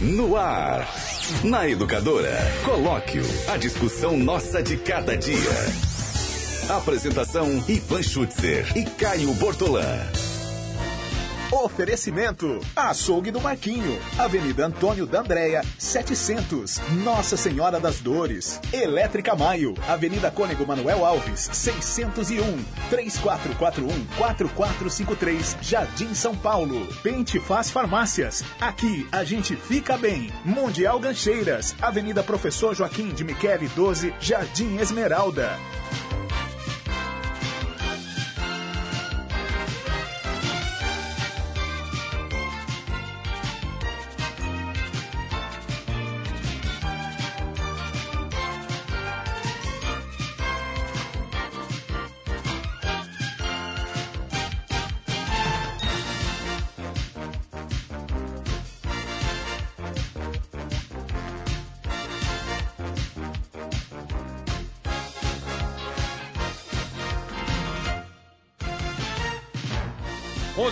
No ar. Na Educadora. Colóquio. A discussão nossa de cada dia. Apresentação: Ivan Schutzer e Caio Bortolã. Oferecimento: Açougue do Marquinho, Avenida Antônio da Andréia, 700, Nossa Senhora das Dores. Elétrica Maio, Avenida Cônego Manuel Alves, 601, 3441-4453, Jardim São Paulo. Pente Faz Farmácias, aqui a gente fica bem. Mundial Gancheiras, Avenida Professor Joaquim de Michele 12, Jardim Esmeralda.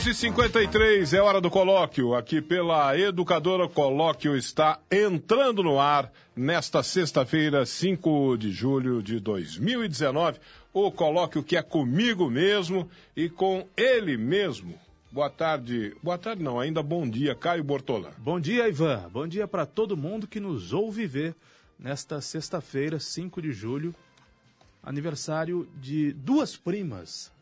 Onze cinquenta é hora do colóquio. Aqui pela Educadora Colóquio está entrando no ar nesta sexta-feira, 5 de julho de 2019. O colóquio que é comigo mesmo e com ele mesmo. Boa tarde. Boa tarde não, ainda bom dia, Caio Bortolã. Bom dia, Ivan. Bom dia para todo mundo que nos ouve ver nesta sexta-feira, 5 de julho, aniversário de duas primas.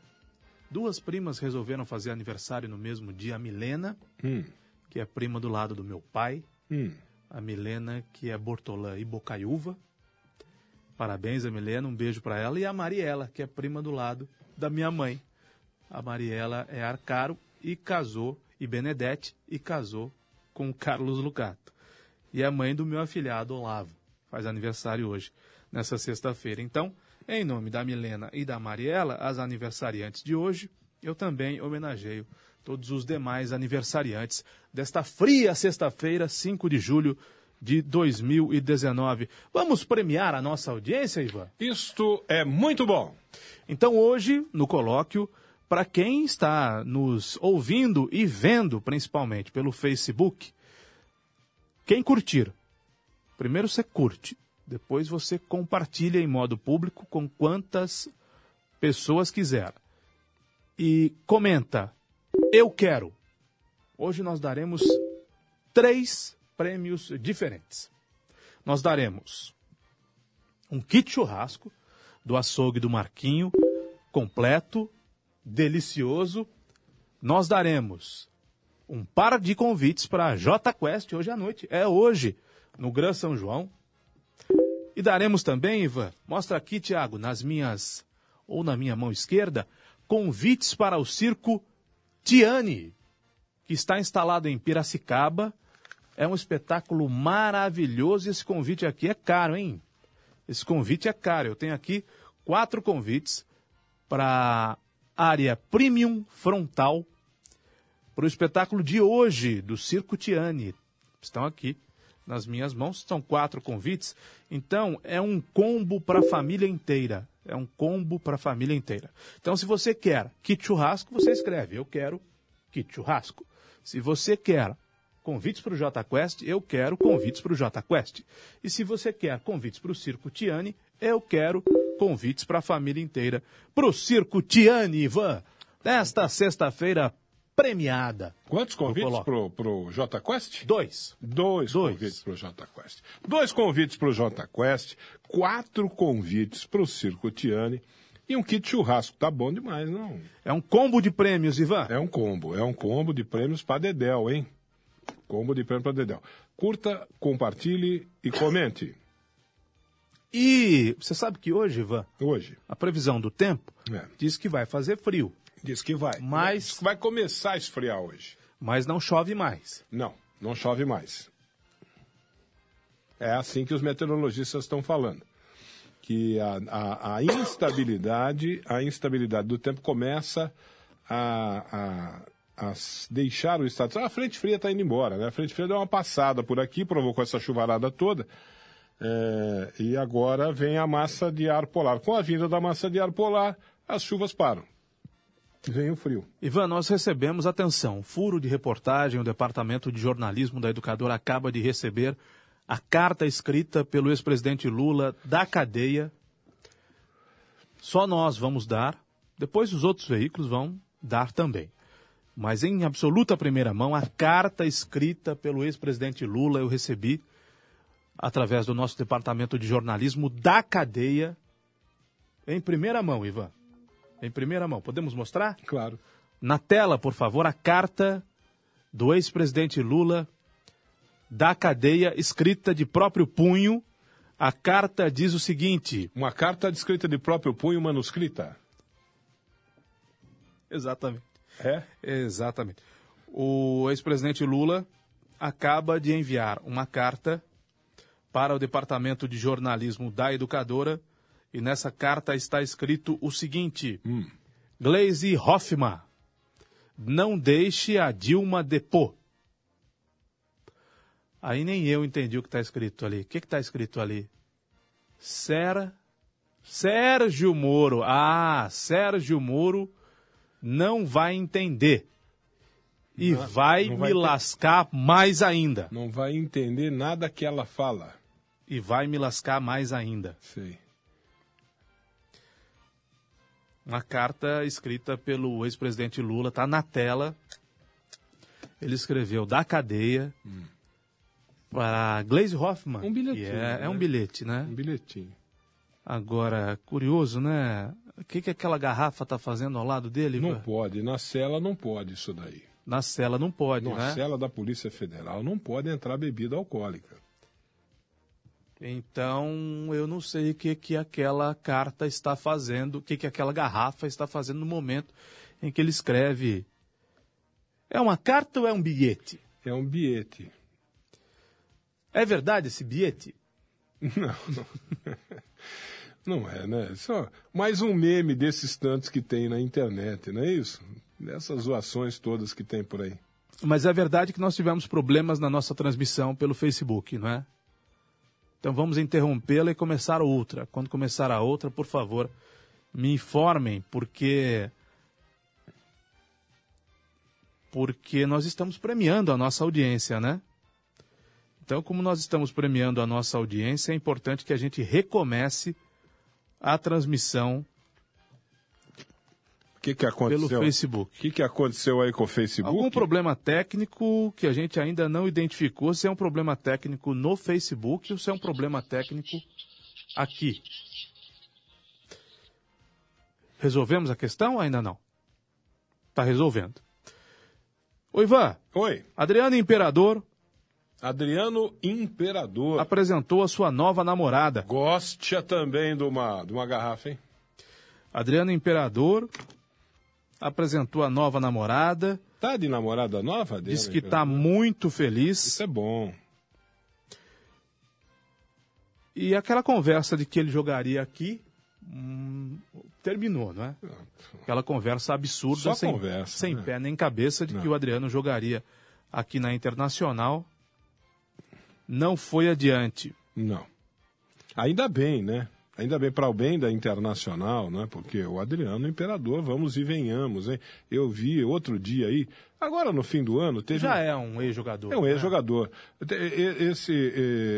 Duas primas resolveram fazer aniversário no mesmo dia. A Milena, Hum, que é prima do lado do meu pai. hum. A Milena, que é Bortolã e Bocaiúva. Parabéns a Milena, um beijo para ela. E a Mariela, que é prima do lado da minha mãe. A Mariela é Arcaro e casou, e Benedete, e casou com o Carlos Lucato. E a mãe do meu afilhado, Olavo. Faz aniversário hoje, nessa sexta-feira. Então, em nome da Milena e da Mariela, as aniversariantes de hoje, eu também homenageio todos os demais aniversariantes desta fria sexta-feira, 5 de julho de 2019. Vamos premiar a nossa audiência, Ivan? Isto é muito bom. Então, hoje, no colóquio, para quem está nos ouvindo e vendo, principalmente pelo Facebook, quem curtir, primeiro você curte, depois você compartilha em modo público com quantas pessoas quiser. E comenta, eu quero. Hoje nós daremos três prêmios diferentes. Nós daremos um kit churrasco do açougue do Marquinho, completo, delicioso. Nós daremos um par de convites para a J Quest hoje à noite. É hoje, no Gran São João. E daremos também, Ivan, mostra aqui, Tiago, nas minhas, ou na minha mão esquerda, convites para o circo Tiane, que está instalado em Piracicaba. É um espetáculo maravilhoso. Esse convite aqui é caro, hein? Esse convite é caro. Eu tenho aqui quatro convites para área premium frontal para o espetáculo de hoje do Circo Tiane. Estão aqui nas minhas mãos, são quatro convites. Então, é um combo para a família inteira. É um combo para a família inteira. Então, se você quer kit churrasco, você escreve: Eu quero kit churrasco. Se você quer convites para o J Quest, eu quero convites para o J Quest. E se você quer convites para o Circo Tiane, eu quero convites para a família inteira para o Circo Tiane, Ivan. Nesta sexta-feira premiada. Quantos convites pro, pro J Quest? Dois. Dois, Dois. convites para o J Quest. Dois convites para o J Quest, quatro convites para o Circo Tiane e um kit churrasco. Tá bom demais, não? É um combo de prêmios, Ivan. É um combo, é um combo de prêmios para Dedel, hein? Combo de prêmio para Dedel. Curta, compartilhe e comente. E você sabe que hoje, Ivan, Hoje. a previsão do tempo É. diz que vai fazer frio, Diz que vai. Mas- Diz que vai começar a esfriar hoje. mas não chove mais. Não, não chove mais. É assim que os meteorologistas estão falando. Que a, a- a instabilidade, a instabilidade do tempo começa a, a- a deixar o estado. A frente fria está indo embora, né? A frente fria deu uma passada por aqui, provocou essa chuvarada toda. É, e agora vem a massa de ar polar. Com a vinda da massa de ar polar, as chuvas param. Vem o frio. Ivan, nós recebemos, atenção, furo de reportagem, o Departamento de Jornalismo da Educadora acaba de receber a carta escrita pelo ex-presidente Lula da cadeia. Só nós vamos dar, depois os outros veículos vão dar também. Mas em absoluta primeira mão, a carta escrita pelo ex-presidente Lula eu recebi através do nosso departamento de jornalismo da cadeia em primeira mão, Ivan em primeira mão. Podemos mostrar? Claro. Na tela, por favor, a carta do ex-presidente Lula da cadeia, escrita de próprio punho. A carta diz o seguinte: Uma carta escrita de próprio punho manuscrita. Exatamente. É? Exatamente. O ex-presidente Lula acaba de enviar uma carta para o Departamento de Jornalismo da Educadora e nessa carta está escrito o seguinte: hum. Glaze Hoffmann, não deixe a Dilma depor. Aí nem eu entendi o que está escrito ali. O que está escrito ali? Sera, Sérgio Moro. Ah, Sérgio Moro não vai entender. E não, vai, não vai me ter... lascar mais ainda. Não vai entender nada que ela fala. E vai me lascar mais ainda. Sei uma carta escrita pelo ex-presidente Lula, está na tela. Ele escreveu da cadeia hum. para Glaze Hoffman. Um bilhetinho. É, né? é, um bilhete, né? Um bilhetinho. Agora, curioso, né? O que, que aquela garrafa está fazendo ao lado dele? Não pode, na cela não pode isso daí. Na cela não pode, na né? Na cela da Polícia Federal não pode entrar bebida alcoólica. Então, eu não sei o que, que aquela carta está fazendo, o que, que aquela garrafa está fazendo no momento em que ele escreve. É uma carta ou é um bilhete? É um bilhete. É verdade esse bilhete? Não, não. Não é, né? Só mais um meme desses tantos que tem na internet, não é isso? Dessas zoações todas que tem por aí. Mas é verdade que nós tivemos problemas na nossa transmissão pelo Facebook, não é? Então vamos interrompê-la e começar outra. Quando começar a outra, por favor, me informem, porque porque nós estamos premiando a nossa audiência, né? Então, como nós estamos premiando a nossa audiência, é importante que a gente recomece a transmissão que, que aconteceu? Pelo Facebook. O que, que aconteceu aí com o Facebook? Algum problema técnico que a gente ainda não identificou, se é um problema técnico no Facebook ou se é um problema técnico aqui. Resolvemos a questão ou ainda não? Está resolvendo. Oi, Ivan. Oi. Adriano Imperador. Adriano Imperador. Apresentou a sua nova namorada. Gosta também de uma, de uma garrafa, hein? Adriano Imperador apresentou a nova namorada. Tá de namorada nova? Dele, Diz que está muito feliz. Isso é bom. E aquela conversa de que ele jogaria aqui hum, terminou, não é? Aquela conversa absurda, Só sem, conversa, sem né? pé nem cabeça, de não. que o Adriano jogaria aqui na Internacional. Não foi adiante. Não. Ainda bem, né? Ainda bem para o bem da Internacional, né? Porque o Adriano Imperador, vamos e venhamos, hein? Eu vi outro dia aí, agora no fim do ano, teve. Já é um ex-jogador. É um ex-jogador. Né? Esse,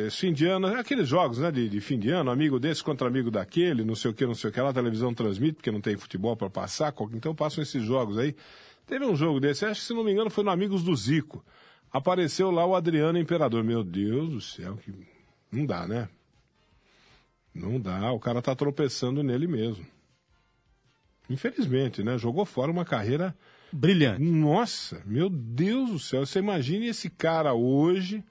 esse fim de ano, aqueles jogos, né, de, de, fim de ano, amigo desse contra amigo daquele, não sei o que, não sei o que lá, a televisão transmite, porque não tem futebol para passar, então passam esses jogos aí. Teve um jogo desse, acho que se não me engano foi no Amigos do Zico. Apareceu lá o Adriano Imperador. Meu Deus do céu, que. Não dá, né? Não dá, o cara tá tropeçando nele mesmo. Infelizmente, né? Jogou fora uma carreira brilhante. Nossa, meu Deus do céu. Você imagine esse cara hoje,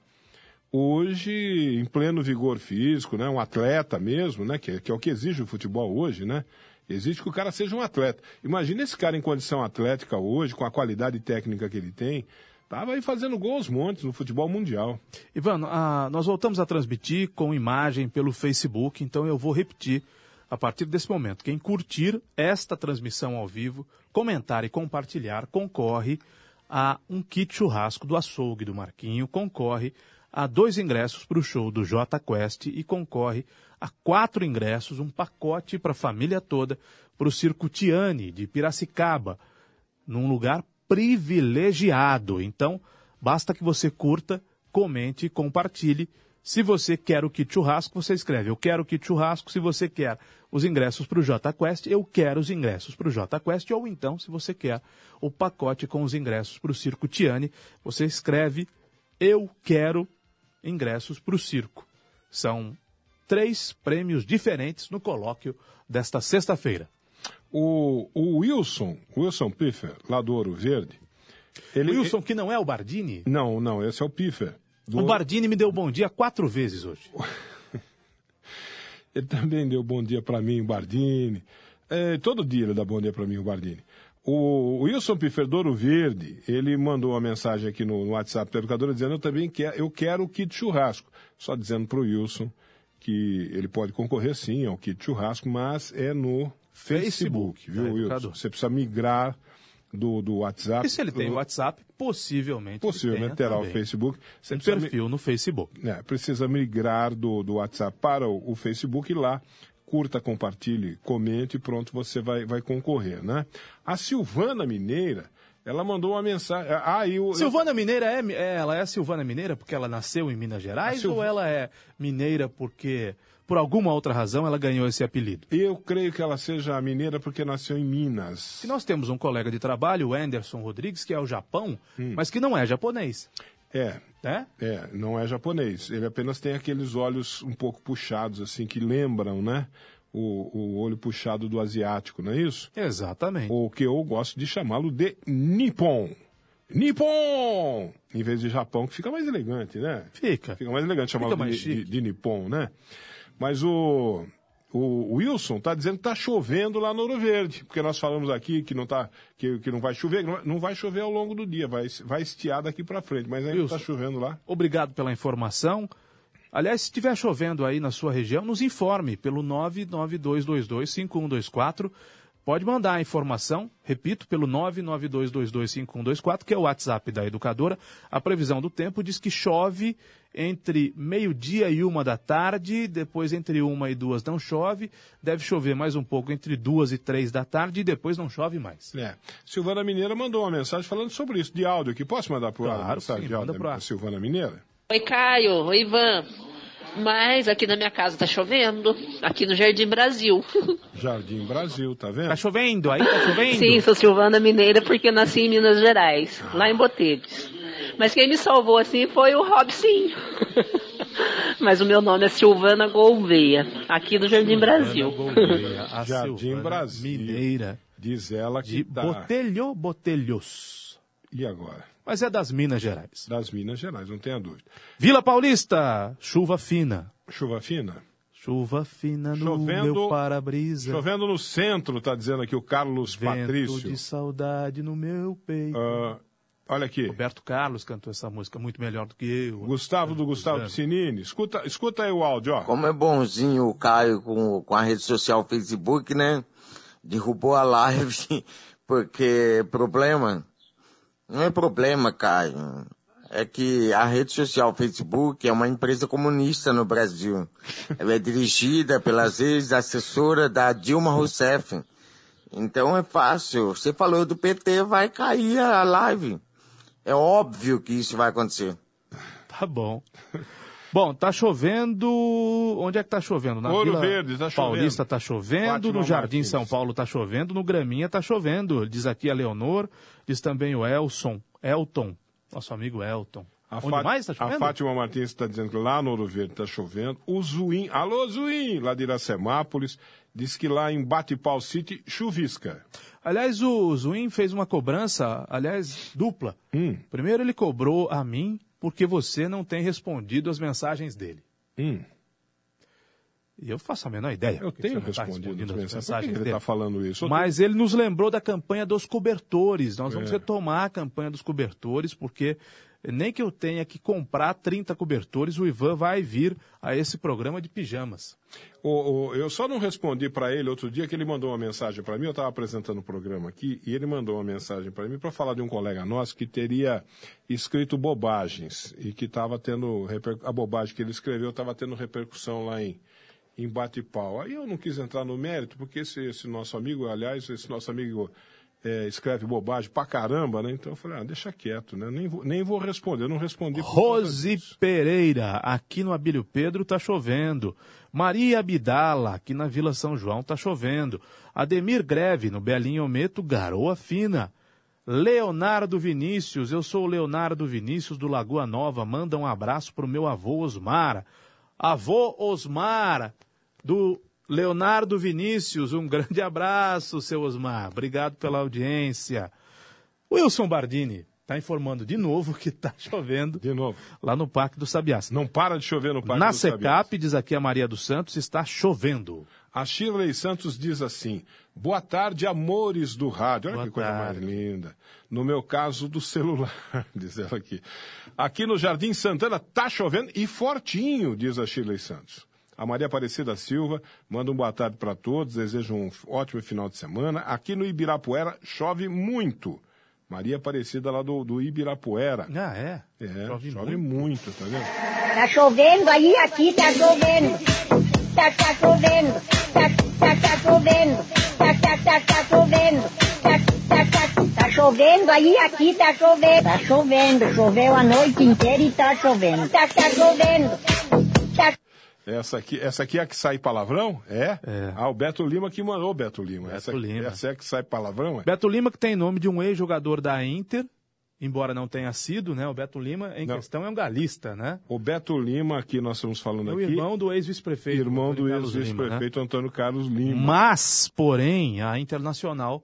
hoje em pleno vigor físico, né? Um atleta mesmo, né? Que, que é o que exige o futebol hoje, né? Exige que o cara seja um atleta. Imagina esse cara em condição atlética hoje, com a qualidade técnica que ele tem, Estava aí fazendo gols montes no futebol mundial. Ivan, ah, nós voltamos a transmitir com imagem pelo Facebook, então eu vou repetir a partir desse momento. Quem curtir esta transmissão ao vivo, comentar e compartilhar, concorre a um kit churrasco do açougue do Marquinho, concorre a dois ingressos para o show do J Quest e concorre a quatro ingressos, um pacote para a família toda, para o Circo Tiane de Piracicaba num lugar privilegiado. Então, basta que você curta, comente e compartilhe. Se você quer o kit churrasco, você escreve Eu quero o kit churrasco. Se você quer os ingressos para o JQuest, eu quero os ingressos para o JQuest. Ou então, se você quer o pacote com os ingressos para o Circo Tiane, você escreve Eu quero ingressos para o circo. São três prêmios diferentes no colóquio desta sexta-feira. O, o Wilson, Wilson Piffer, lá do Ouro Verde. Ele, Wilson, que não é o Bardini? Não, não, esse é o Piffer. O Bardini me deu bom dia quatro vezes hoje. ele também deu bom dia para mim, o Bardini. É, todo dia ele dá bom dia para mim, o Bardini. O Wilson Piffer do Ouro Verde, ele mandou uma mensagem aqui no, no WhatsApp da educadora dizendo eu também quero, eu quero o kit churrasco. Só dizendo para o Wilson que ele pode concorrer sim ao kit churrasco, mas é no Facebook, viu, é, Wilson? Você precisa migrar do, do WhatsApp. E se ele tem o WhatsApp, possivelmente. Possivelmente terá também. o Facebook. Você um perfil no Facebook. É, precisa migrar do, do WhatsApp para o, o Facebook e lá curta, compartilhe, comente e pronto, você vai, vai concorrer, né? A Silvana Mineira, ela mandou uma mensagem. Ah, eu, Silvana eu... Mineira é, é, ela é Silvana Mineira porque ela nasceu em Minas Gerais Silv... ou ela é mineira porque por alguma outra razão, ela ganhou esse apelido. Eu creio que ela seja mineira porque nasceu em Minas. E nós temos um colega de trabalho, o Anderson Rodrigues, que é o Japão, hum. mas que não é japonês. É. É? É, não é japonês. Ele apenas tem aqueles olhos um pouco puxados, assim, que lembram, né? O, o olho puxado do asiático, não é isso? Exatamente. O que eu gosto de chamá-lo de Nippon. Nippon! Em vez de Japão, que fica mais elegante, né? Fica. Fica mais elegante chamá-lo de, de, de Nippon, né? Mas o, o Wilson está dizendo que está chovendo lá no Ouro Verde, porque nós falamos aqui que não, tá, que, que não vai chover, não vai chover ao longo do dia, vai, vai estiar daqui para frente, mas ainda está chovendo lá. Obrigado pela informação. Aliás, se estiver chovendo aí na sua região, nos informe pelo 992225124. Pode mandar a informação, repito, pelo 992225124, que é o WhatsApp da educadora. A previsão do tempo diz que chove entre meio-dia e uma da tarde, depois entre uma e duas não chove, deve chover mais um pouco entre duas e três da tarde e depois não chove mais. É. Silvana Mineira mandou uma mensagem falando sobre isso, de áudio aqui. Posso mandar para o claro, sim, de áudio para Silvana Mineira? Oi, Caio. Oi, Ivan. Mas aqui na minha casa tá chovendo, aqui no Jardim Brasil. Jardim Brasil, tá vendo? Tá chovendo, aí tá chovendo? Sim, sou Silvana Mineira porque nasci em Minas Gerais, lá em Botelhos. Mas quem me salvou assim foi o Robson. Mas o meu nome é Silvana Gouveia, aqui do Jardim Silvana Brasil. Gouveia, a Jardim Silvana Brasil. Mineira. Diz ela que de tá... Botelho, Botelhos. E agora? Mas é das Minas Gerais. Das Minas Gerais, não tenha dúvida. Vila Paulista, chuva fina. Chuva fina? Chuva fina no chovendo, meu para-brisa. Chovendo no centro, tá dizendo aqui o Carlos Vento Patrício. de saudade no meu peito. Uh, olha aqui. Roberto Carlos cantou essa música muito melhor do que eu. Gustavo do Gustavo Piscinini. Escuta, escuta aí o áudio, ó. Como é bonzinho o Caio com, com a rede social Facebook, né? Derrubou a live, porque problema não é problema, Caio. É que a rede social Facebook é uma empresa comunista no Brasil. Ela é dirigida pelas ex-assessoras da Dilma Rousseff. Então é fácil. Você falou do PT, vai cair a live. É óbvio que isso vai acontecer. Tá bom. Bom, tá chovendo. Onde é que tá chovendo? Na Ouro Vila Verde, tá chovendo. Paulista tá chovendo, Fátima no Jardim Martins. São Paulo tá chovendo, no Graminha tá chovendo. Diz aqui a Leonor, diz também o Elson, Elton, nosso amigo Elton. A Onde mais tá chovendo? A Fátima Martins está dizendo que lá no Ouro Verde está chovendo. O Zuim, alô Zuim, lá de Iracemápolis, diz que lá em Batipau City chuvisca. Aliás, o Zuin fez uma cobrança, aliás, dupla. Hum, Primeiro ele cobrou a mim porque você não tem respondido as mensagens dele. hum. E eu faço a menor ideia. Eu tenho tá respondido respondendo as mensagens. Por que ele está falando isso? Mas ele nos lembrou da campanha dos cobertores. Nós vamos É. retomar a campanha dos cobertores, porque nem que eu tenha que comprar 30 cobertores, o Ivan vai vir a esse programa de pijamas. O- o- eu só não respondi para ele outro dia que ele mandou uma mensagem para mim. Eu estava apresentando o programa aqui e ele mandou uma mensagem para mim para falar de um colega nosso que teria escrito bobagens e que estava tendo a bobagem que ele escreveu estava tendo repercussão lá em em bate-pau. Aí eu não quis entrar no mérito porque esse, esse nosso amigo, aliás, esse nosso amigo é, escreve bobagem pra caramba, né? Então eu falei, ah, deixa quieto, né? Nem vou, nem vou responder, eu não respondi. Rose. Pereira, aqui no Abílio Pedro tá chovendo. Maria Abdala, aqui na Vila São João tá chovendo. Ademir Greve, no Belinho Ometo, garoa fina. Leonardo Vinícius, eu sou o Leonardo Vinícius do Lagoa Nova, manda um abraço pro meu avô Osmar. Avô Osmar, do Leonardo Vinícius, um grande abraço, seu Osmar. Obrigado pela audiência. Wilson Bardini está informando de novo que está chovendo De novo. lá no Parque do Sabiás. Não para de chover no Parque Na do Sabiá. Secap, diz aqui a Maria dos Santos, está chovendo. A Shirley Santos diz assim: Boa tarde, amores do rádio. Olha Boa que coisa tarde. mais linda. No meu caso, do celular, diz ela aqui. Aqui no Jardim Santana tá chovendo e fortinho, diz a Shirley Santos. A Maria Aparecida Silva manda um boa tarde para todos, deseja um ótimo final de semana. Aqui no Ibirapuera chove muito. Maria Aparecida lá do, do Ibirapuera. Ah, é? É, chove, muito. muito. tá vendo? Tá chovendo aí, aqui tá chovendo. Tá, tá chovendo. Tá, tá, tá chovendo. Tá, tá, tá, tá chovendo. Tá, tá, tá, tá chovendo aí, aqui tá chovendo. Tá chovendo, choveu a noite inteira e tá chovendo. Tá, tá chovendo. Essa aqui, essa aqui é a que sai palavrão? É? É. Ah, o Beto Lima que mandou o Beto Lima. Beto essa, Lima. essa é a que sai palavrão? É? Beto Lima, que tem nome de um ex-jogador da Inter, embora não tenha sido, né? O Beto Lima, em Não. questão, é um galista, né? O Beto Lima, aqui nós estamos falando É o aqui, irmão do ex-vice-prefeito. irmão do Antônio né? ex-vice-prefeito Antônio Carlos Lima. Mas, porém, a Internacional,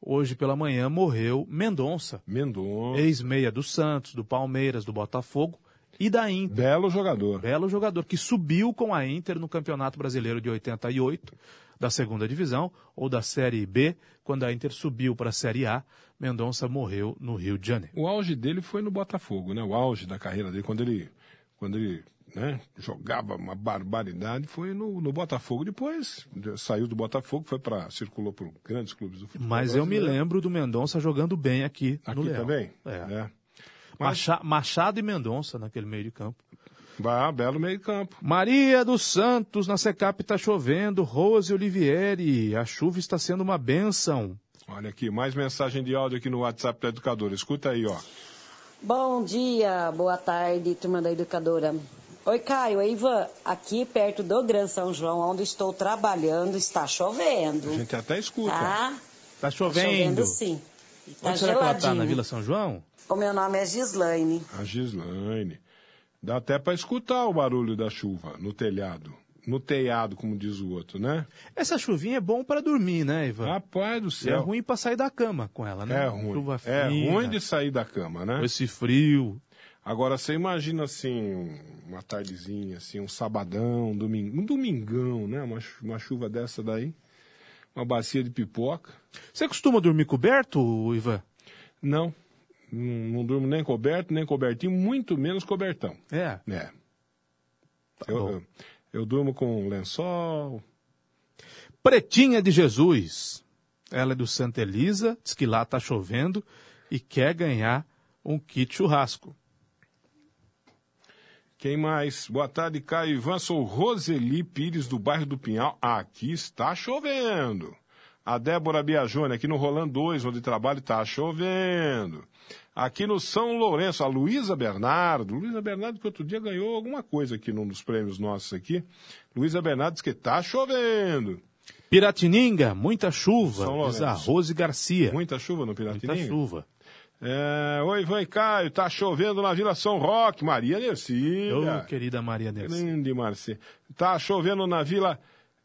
hoje pela manhã, morreu Mendonça, Mendonça. ex-meia do Santos, do Palmeiras, do Botafogo e da Inter. Belo jogador. Belo jogador que subiu com a Inter no Campeonato Brasileiro de 88, da segunda divisão, ou da Série B, quando a Inter subiu para a Série A. Mendonça morreu no Rio de Janeiro. O auge dele foi no Botafogo, né? O auge da carreira dele, quando ele, quando ele né, jogava uma barbaridade, foi no, no Botafogo. Depois saiu do Botafogo, foi para circulou por grandes clubes do futebol. Mas eu me lembro do Mendonça jogando bem aqui, no Aqui Leão. também? É. É. Mas, Macha- Machado e Mendonça naquele meio de campo. bah, belo meio campo. Maria dos Santos, na Secap está chovendo. Rose Olivieri, a chuva está sendo uma benção. Olha aqui, mais mensagem de áudio aqui no WhatsApp da educadora. Escuta aí, ó. Bom dia, boa tarde, turma da educadora. Oi, Caio, é Ivan. Aqui perto do Gran São João, onde estou trabalhando, está chovendo. A gente até escuta. Tá? Tá Tá chovendo. chovendo sim. Tá Onde será que ela tá? geladinho. Na Vila São João? O meu nome é Gislaine. A Gislaine. Dá até para escutar o barulho da chuva no telhado. No telhado, como diz o outro, né? Essa chuvinha é bom para dormir, né, Ivan? Rapaz do é céu. ruim para sair da cama com ela, né? É ruim. Chuva É ruim de sair da cama, né? com esse frio. Agora, você imagina assim, um- uma tardezinha, assim, um sabadão, um, domingo, um domingão, né? Uma, uma chuva dessa daí. Uma bacia de pipoca. Você costuma dormir coberto, Ivan? Não. Não, não durmo nem coberto, nem cobertinho, muito menos cobertão. É. É. Tá eu, eu, eu durmo com lençol. Pretinha de Jesus. Ela é do Santa Elisa, diz que lá tá chovendo e quer ganhar um kit churrasco. Quem mais? Boa tarde, Caio Ivan. Sou Roseli Pires, do bairro do Pinhal. Aqui está chovendo. A Débora Biajone, aqui no Rolando 2, onde trabalho, está chovendo. Aqui no São Lourenço, a Luísa Bernardo. Luísa Bernardo, que outro dia ganhou alguma coisa aqui num dos prêmios nossos aqui. Luísa Bernardo diz que está chovendo. Piratininga, muita chuva, São diz a. Rose Garcia. Muita chuva no Muita Piratininga. chuva. É, Oi, Ivan e Caio. Tá chovendo na Vila São Roque. Maria Nercília. Ô, querida Maria Nercy. Grande Marci. Tá chovendo na Vila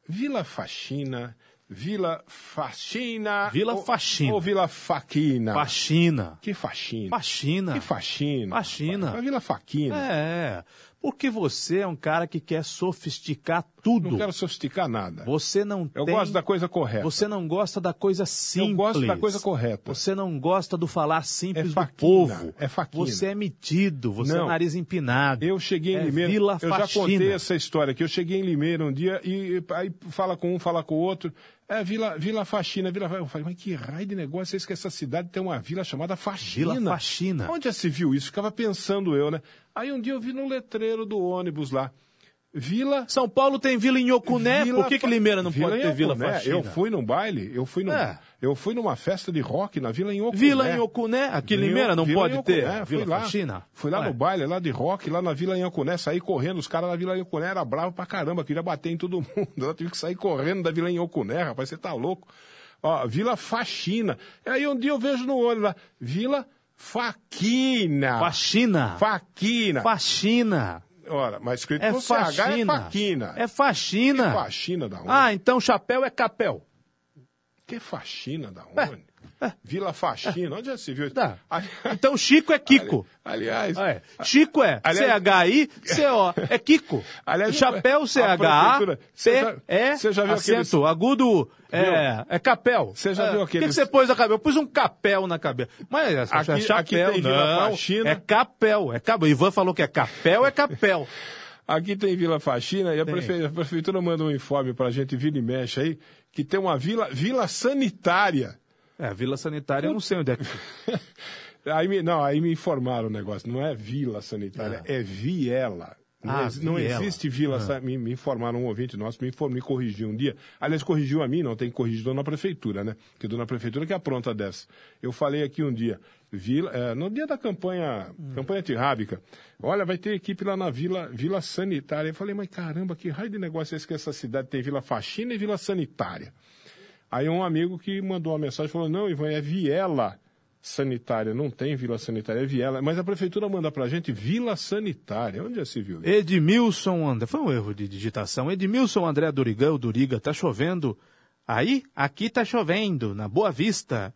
Vila Faxina, Vila Faxina. Vila ou- Faxina. Ou Vila Faquina. Faxina. Que faxina? Faxina. Que faxina? Faxina. A Vila Faquina. É, porque você é um cara que quer sofisticar tudo. Não quero sofisticar nada. Você não Eu tem... gosto da coisa correta. Você não gosta da coisa simples. Eu gosto da coisa correta. Você não gosta do falar simples É do faquina, povo. é faquina. Você é metido, você Não. é nariz empinado. Eu cheguei em É Limeira, Vila eu já Faxina. contei essa história aqui. Eu cheguei em Limeira um dia e aí fala com um, fala com o outro. É Vila, Vila Faxina, Vila Eu falei, mas que raio de negócio é esse que essa cidade tem uma vila chamada Faxina? Vila Faxina. Onde já se viu isso? Ficava pensando eu, né? Aí um dia eu vi no letreiro do ônibus lá. Vila. São Paulo tem Vila Inhocuné, Vila por que, que Limeira não pode ter Vila. Faxina? Eu fui num baile, eu fui, num, É. eu fui numa festa de rock na Vila Inhocuné. Vila Inhocuné, aqui em Limeira não Vila pode ter Inhocuné, fui Vila lá, Faxina? Fui lá no baile, lá de rock, lá na Vila Inhocuné, saí correndo, os caras da Vila Inhocuné eram bravos pra caramba, queria bater em todo mundo. Eu tive que sair correndo da Vila Inhocuné, rapaz, você tá louco. Ó, Vila Faxina. Aí um dia eu vejo no olho lá, Vila Faquina. Faxina. Faquina. Faxina. Ora, mas escrito É com CH é faxina. Faquina. É faxina. Faxina da onde? Ah, então chapéu é capel. Que faxina da onde? Vila Faxina, onde já se viu? Tá. Ali- Então Chico é Kiko. Aliás, É. Chico é C-H-I-C-O. É Kiko. Aliás, Chapéu a prefeitura- você já- C-H-A-P-E, você já viu acento aqueles- agudo, é, é capel. Você já É. viu O que, você pôs na cabeça? Eu pus um capel na cabeça. Mas é Aqui- é chapéu, aqui não. Faxina. É capel. É capel. O Ivan falou que é capel, é capel. Aqui tem Vila Faxina e a, prefe- a prefeitura manda um informe pra gente, vira e mexe aí, que tem uma vila, vila sanitária. É, Vila Sanitária, eu não sei onde é que Aí me, não, aí me informaram o negócio, não é vila sanitária, é, viela. Não, Ah, ex- não existe vila, Ah. sa- me, me informaram um ouvinte nosso, me, informou, me corrigiu um dia. Aliás, corrigiu a mim, não tem que corrigir dona prefeitura, né? Porque dona prefeitura que apronta dessa. Eu falei aqui um dia, vila, é, no dia da campanha, Hum. campanha antirrábica, olha, vai ter equipe lá na vila, vila sanitária. Eu falei, mas caramba, que raio de negócio é esse que essa cidade tem vila faxina e vila sanitária? Aí um amigo que mandou uma mensagem falou: não, Ivan, é viela sanitária, não tem vila sanitária, é viela. Mas a prefeitura manda pra gente vila sanitária. Onde já se viu? Edmilson André. Foi um erro de digitação. Edmilson André Dorigão, Doriga, tá chovendo. Aí, aqui tá chovendo, na Boa Vista.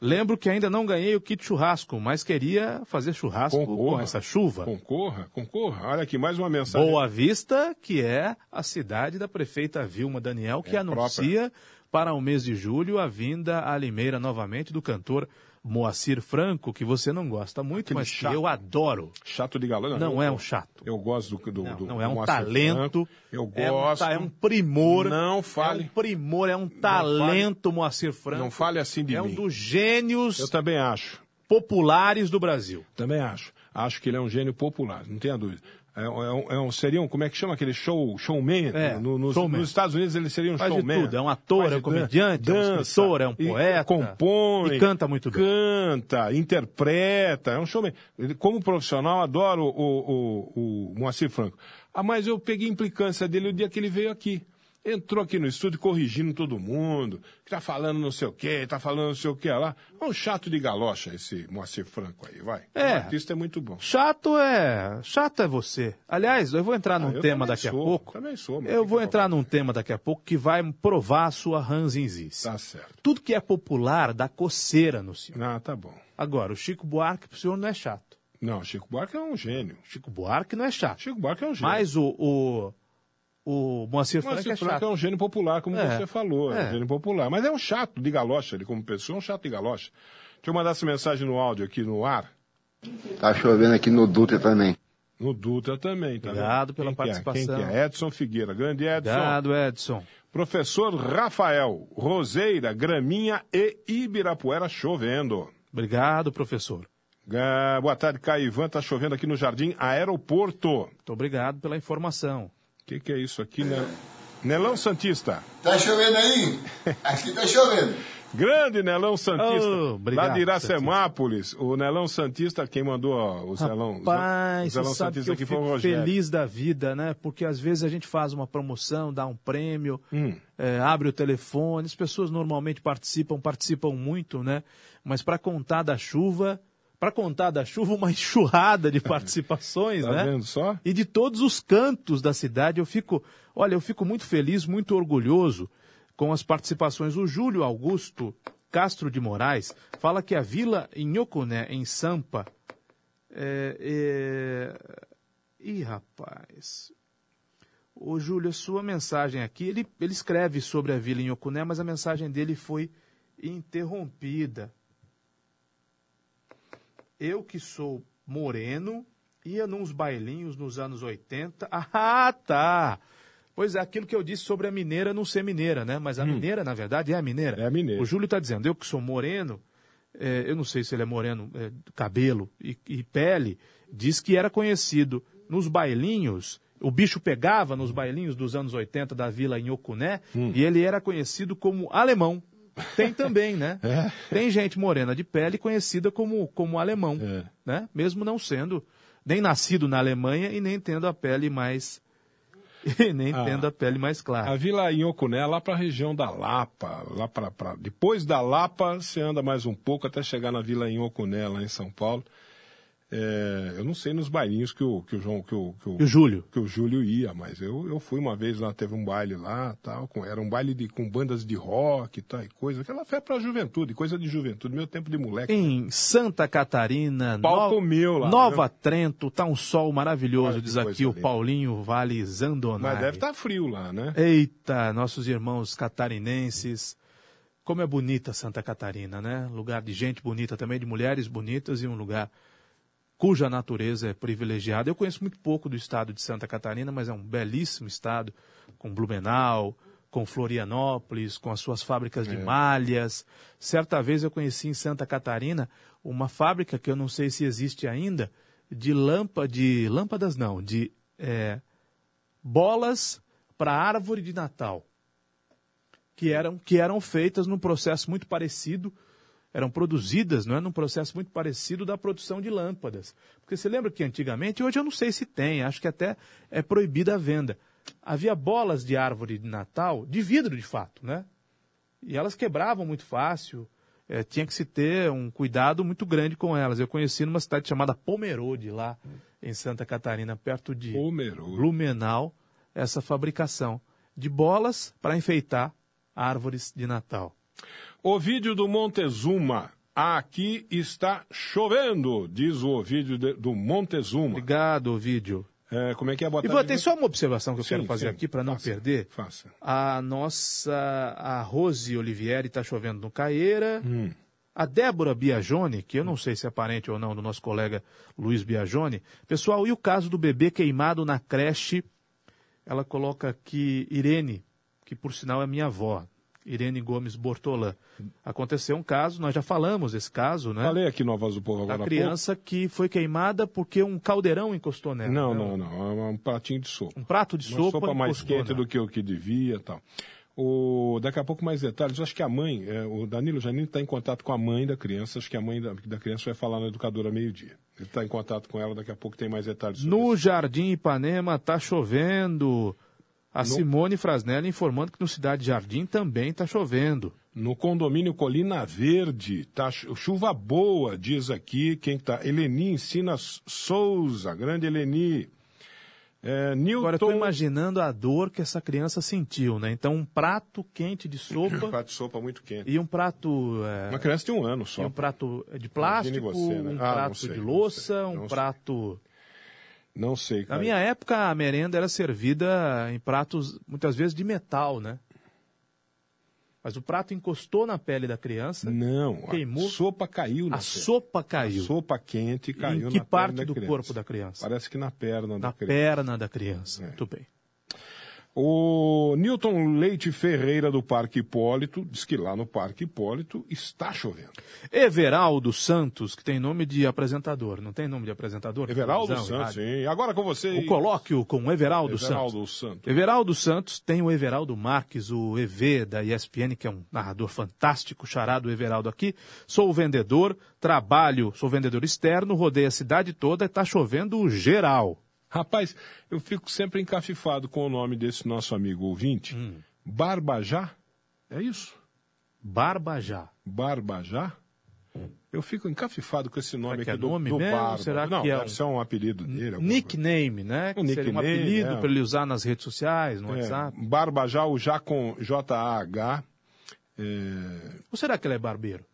Lembro que ainda não ganhei o kit churrasco, mas queria fazer churrasco com Concorra. essa chuva. Concorra, concorra. Olha aqui, mais uma mensagem. Boa Vista, que é a cidade da prefeita Vilma Daniel, que É anuncia para o mês de julho a vinda à Limeira novamente do cantor Moacir Franco, que você não gosta muito, Aquele mas que chato. eu adoro. Chato de galã. Não eu- é um chato. Eu gosto do. do, Não, do não é um Moacir talento. Franco. Eu É um, gosto. é um primor. Não fale. É um primor, é um talento, Moacir Franco. Não fale assim de É um mim. dos gênios Eu também acho. populares do Brasil. Também acho. Acho que ele é um gênio popular, não tenha dúvida. É, um- é é um- seria um, como é que chama aquele show, showman? É, no, nos, showman. nos Estados Unidos ele seria um Faz de showman. tudo, é um ator, Faz é um de comediante, é um dança, escritor, é um e poeta. compõe. E canta muito bem. Canta, interpreta, é um showman. Como profissional, adoro o, o, o Moacir Franco. Ah, mas eu peguei implicância dele o dia que ele veio aqui. Entrou aqui no estúdio corrigindo todo mundo, que tá falando não sei o quê, tá falando não sei o quê lá. É um chato de galocha esse Moacir Franco aí, vai. É. O artista é muito bom. Chato é. Chato é você. Aliás, eu vou entrar num Ah, tema daqui a sou, pouco. também sou, mas eu vou entrar num tema daqui a pouco que vai provar a sua ranzinzice. Tá certo. Tudo que é popular dá coceira no senhor. Ah, tá bom. Agora, o Chico Buarque pro senhor não é chato. Não, Chico Buarque é um gênio. Chico Buarque não é chato. Chico Buarque é um gênio. Mas o, o, o Moacir Franco Moacir é Franco chato. é um gênio popular, como É. você falou. É. É. um gênio popular. Mas é um chato de galocha, ele como pessoa é um chato de galocha. Deixa eu mandar essa mensagem no áudio aqui no ar. Tá chovendo aqui no Dutra também. No Dutra também, tá Obrigado pela Quem que é? participação. Quem que é? Edson Figueira. Grande Edson. Obrigado, Edson. Professor Rafael, Roseira, Graminha e Ibirapuera chovendo. Obrigado, professor. Ah, boa tarde, Caio Ivan. Tá chovendo aqui no Jardim Aeroporto. Muito obrigado pela informação. O que, que é isso aqui, né? Nelão Santista. Tá chovendo aí? Aqui tá chovendo. Grande Nelão Santista. Oh, obrigado, lá de Iracemápolis. O Nelão Santista, quem mandou ó, o Zelão, Rapaz, o Zelão Santista aqui foi o fico Rogério. feliz da vida, né? Porque às vezes a gente faz uma promoção, dá um prêmio, Hum. é, abre o telefone, as pessoas normalmente participam, participam muito, né? Mas para contar da chuva, para contar da chuva, uma enxurrada de participações, Tá né? vendo só? E de todos os cantos da cidade, eu fico, olha, eu fico muito feliz, muito orgulhoso com as participações. O Júlio Augusto Castro de Moraes fala que a vila Inhocuné, em Sampa, é, é... Ih, rapaz. Ô, Júlio, a sua mensagem aqui, ele, ele escreve sobre a vila Inhocuné, mas a mensagem dele foi interrompida. Eu que sou moreno, ia nos bailinhos nos anos 80. Ah, tá! Pois é, aquilo que eu disse sobre a mineira não ser mineira, né? Mas a mineira, na verdade, é a mineira. É a mineira. O Júlio está dizendo, eu que sou moreno, é, eu não sei se ele é moreno, é, cabelo e, e pele, diz que era conhecido nos bailinhos o bicho pegava nos bailinhos dos anos 80 da vila em Ocuné Hum. e ele era conhecido como alemão. Tem também, né? É. Tem gente morena de pele conhecida como, como alemão, É. né? Mesmo não sendo nem nascido na Alemanha e nem tendo a pele mais e nem Ah. tendo a pele mais clara. A Vila Inhocuné, lá para a região da Lapa, lá para depois da Lapa, você anda mais um pouco até chegar na Vila Inhocuné, lá em São Paulo. É, eu não sei nos bailinhos que o, que o João, que o, que o, o Júlio? que o Júlio ia, mas eu, eu fui uma vez lá, teve um baile lá, tal, com, era um baile de, com bandas de rock e tal, e coisa, aquela fé para a juventude, coisa de juventude, meu tempo de moleque. Em Santa Catarina, Palco No- mil lá, Nova né? Trento, tá um sol maravilhoso, Olha diz aqui o. Paulinho Vale Zandonai. Mas deve estar frio lá, né? Eita, nossos irmãos catarinenses. Como é bonita Santa Catarina, né? Lugar de gente bonita também, de mulheres bonitas e um lugar cuja natureza é privilegiada. Eu conheço muito pouco do estado de Santa Catarina, mas é um belíssimo estado, com Blumenau, com Florianópolis, com as suas fábricas de É. malhas. Certa vez eu conheci em Santa Catarina uma fábrica que eu não sei se existe ainda, de lâmpada, de lâmpadas não, de eh, bolas para árvore de Natal, que eram, que eram feitas num processo muito parecido, eram produzidas não é, num processo muito parecido da produção de lâmpadas. Porque você lembra que antigamente, hoje eu não sei se tem, acho que até é proibida a venda. Havia bolas de árvore de Natal, de vidro de fato, né? E elas quebravam muito fácil, eh, tinha que se ter um cuidado muito grande com elas. Eu conheci numa cidade chamada Pomerode, lá em Santa Catarina, perto de Pomerode. Blumenau, essa fabricação de bolas para enfeitar árvores de Natal. O vídeo do Montezuma. Aqui está chovendo, diz o vídeo de- do Montezuma. Obrigado, vídeo. É, como é que é? Boa E tarde, vou, tem só uma observação que eu Sim, quero fazer sim. aqui para não Faça, perder. Faça. A nossa, a Rose Olivieri está chovendo no Caeira. Hum. A Débora Biagione, que eu não sei se é parente ou não do nosso colega Luiz Biagione. Pessoal, e o caso do bebê queimado na creche? Ela coloca aqui Irene, que por sinal é minha avó. Irene Gomes Bortolã. Aconteceu um caso, nós já falamos desse caso, né? Falei aqui no Voz do Povo agora Da há criança que foi queimada porque um caldeirão encostou nela. Não, né? não, não. É um pratinho de sopa. Um prato de Uma sopa, sopa mais quente nela. do que o que devia e tal. O, daqui a pouco mais detalhes. Eu acho que a mãe, é, o Danilo Janine está em contato com a mãe da criança. Acho que a mãe da, da criança vai falar na educadora meio-dia. Ele está em contato com ela, daqui a pouco tem mais detalhes. No Jardim Ipanema tá chovendo. A Simone Frasnelli informando que no Cidade Jardim também tá chovendo. No condomínio Colina Verde, tá chu- chuva boa, diz aqui quem tá. Eleni Ensina Souza, grande Eleni. É, Newton. Agora tô imaginando a dor que essa criança sentiu, né? Então um prato quente de sopa Prato de sopa muito quente. e um prato é, Uma criança de um ano só. e um prato de plástico, você, né? um Ah, prato sei, de louça, um não sei. Não sei, Na cara. minha época, a merenda era servida em pratos, muitas vezes, de metal, né? Mas o prato encostou na pele da criança. Não, queimou. a sopa caiu na A pele. sopa caiu. A sopa quente caiu em que na parte do da criança. corpo da criança? Parece que na perna da Na criança. perna da criança. Muito bem. O Newton Leite Ferreira do Parque Hipólito diz que lá no Parque Hipólito está chovendo. Everaldo Santos, que tem nome de apresentador. Não tem nome de apresentador? Everaldo Santos, sim. Agora com vocês. O colóquio com Everaldo, Everaldo Santos. Santos. Everaldo Santos tem o Everaldo Marques, o EV da ESPN, que é um narrador fantástico, charado Everaldo aqui. Sou vendedor, trabalho, sou vendedor externo, rodei a cidade toda e está chovendo geral. Rapaz, eu fico sempre encafifado com o nome desse nosso amigo ouvinte. Hum. Barbajá? É isso? Barbajá. Barbajá? Eu fico encafifado com esse nome Será aqui é do, nome do mesmo? Barba. Será Não, que é deve um- ser um apelido dele. Nickname, né? Um seria um nickname, apelido é. para ele usar nas redes sociais, no. É, WhatsApp. Barbajá, o já com J-A-H. É, Ou será que ele é barbeiro?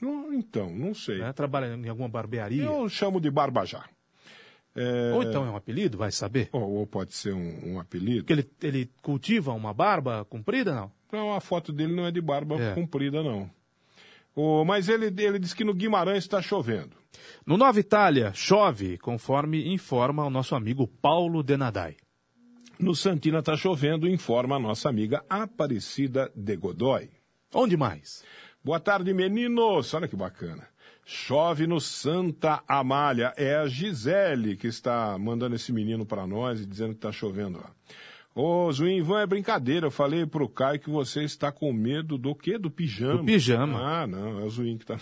não, então, não sei. Né? Trabalha em alguma barbearia? Eu chamo de Barbajá. É, Ou então é um apelido, vai saber? ou, ou pode ser um, um apelido. Porque ele, ele cultiva uma barba comprida, não? Não, a foto dele não é de barba É. comprida, não. O, mas ele, ele disse que no Guimarães está chovendo. No Nova Itália, chove, conforme informa o nosso amigo Paulo Denadai. No Santina está chovendo, informa a nossa amiga Aparecida de Godoy. Onde mais? Boa tarde, meninos. Olha que bacana. Chove no Santa Amália. É a Gisele que está mandando esse menino para nós e dizendo que está chovendo lá. Ô, Zuinvan, é brincadeira. Eu falei pro Caio que você está com medo do quê? Do pijama. Do pijama. Ah, não, é o Zuin que tá.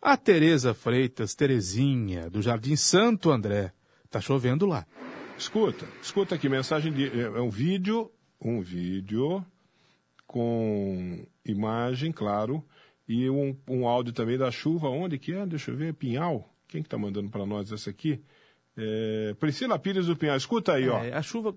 A Tereza Freitas, Terezinha, do Jardim Santo André. Tá chovendo lá. Escuta, escuta aqui, mensagem de. É é um vídeo, um vídeo com imagem, claro, e um, um áudio também da chuva. Onde que é? Deixa eu ver, Pinhal. Quem que tá mandando para nós essa aqui? É, Priscila Pires do Pinhal. Escuta aí, ó. É, a chuva.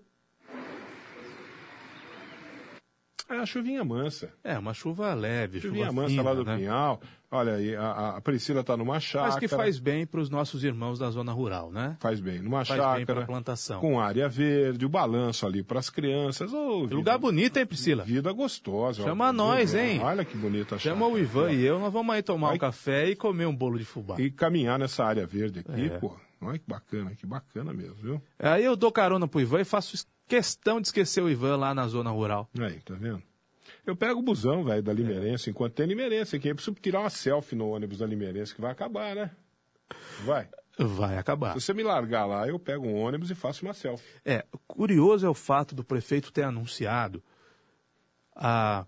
É a chuvinha mansa. É, uma chuva leve, Chuvinha chuva mansa fina, lá do né? Pinhal. Olha aí, a, a Priscila tá numa chácara. Mas que faz bem para os nossos irmãos da zona rural, né? Faz bem. Numa Faz bem chácara. pra plantação. Com área verde, o balanço ali para as crianças. Ô, vida- Lugar bonito, hein, Priscila? Vida gostosa. Chama ó. nós, hein? Olha que bonita a Chama o chácara. Ivan e eu, nós vamos aí tomar Vai- um café e comer um bolo de fubá. E caminhar nessa área verde aqui, É. pô. Olha que bacana, que bacana mesmo, viu? Aí eu dou carona pro Ivan e faço questão de esquecer o Ivan lá na zona rural. Aí, tá vendo? Eu pego o busão, velho, da Limerense, enquanto tem Limerense aqui. Eu preciso tirar uma selfie no ônibus da Limerense, que vai acabar, né? Vai. Vai acabar. Se você me largar lá, eu pego um ônibus e faço uma selfie. É, curioso é o fato do prefeito ter anunciado a,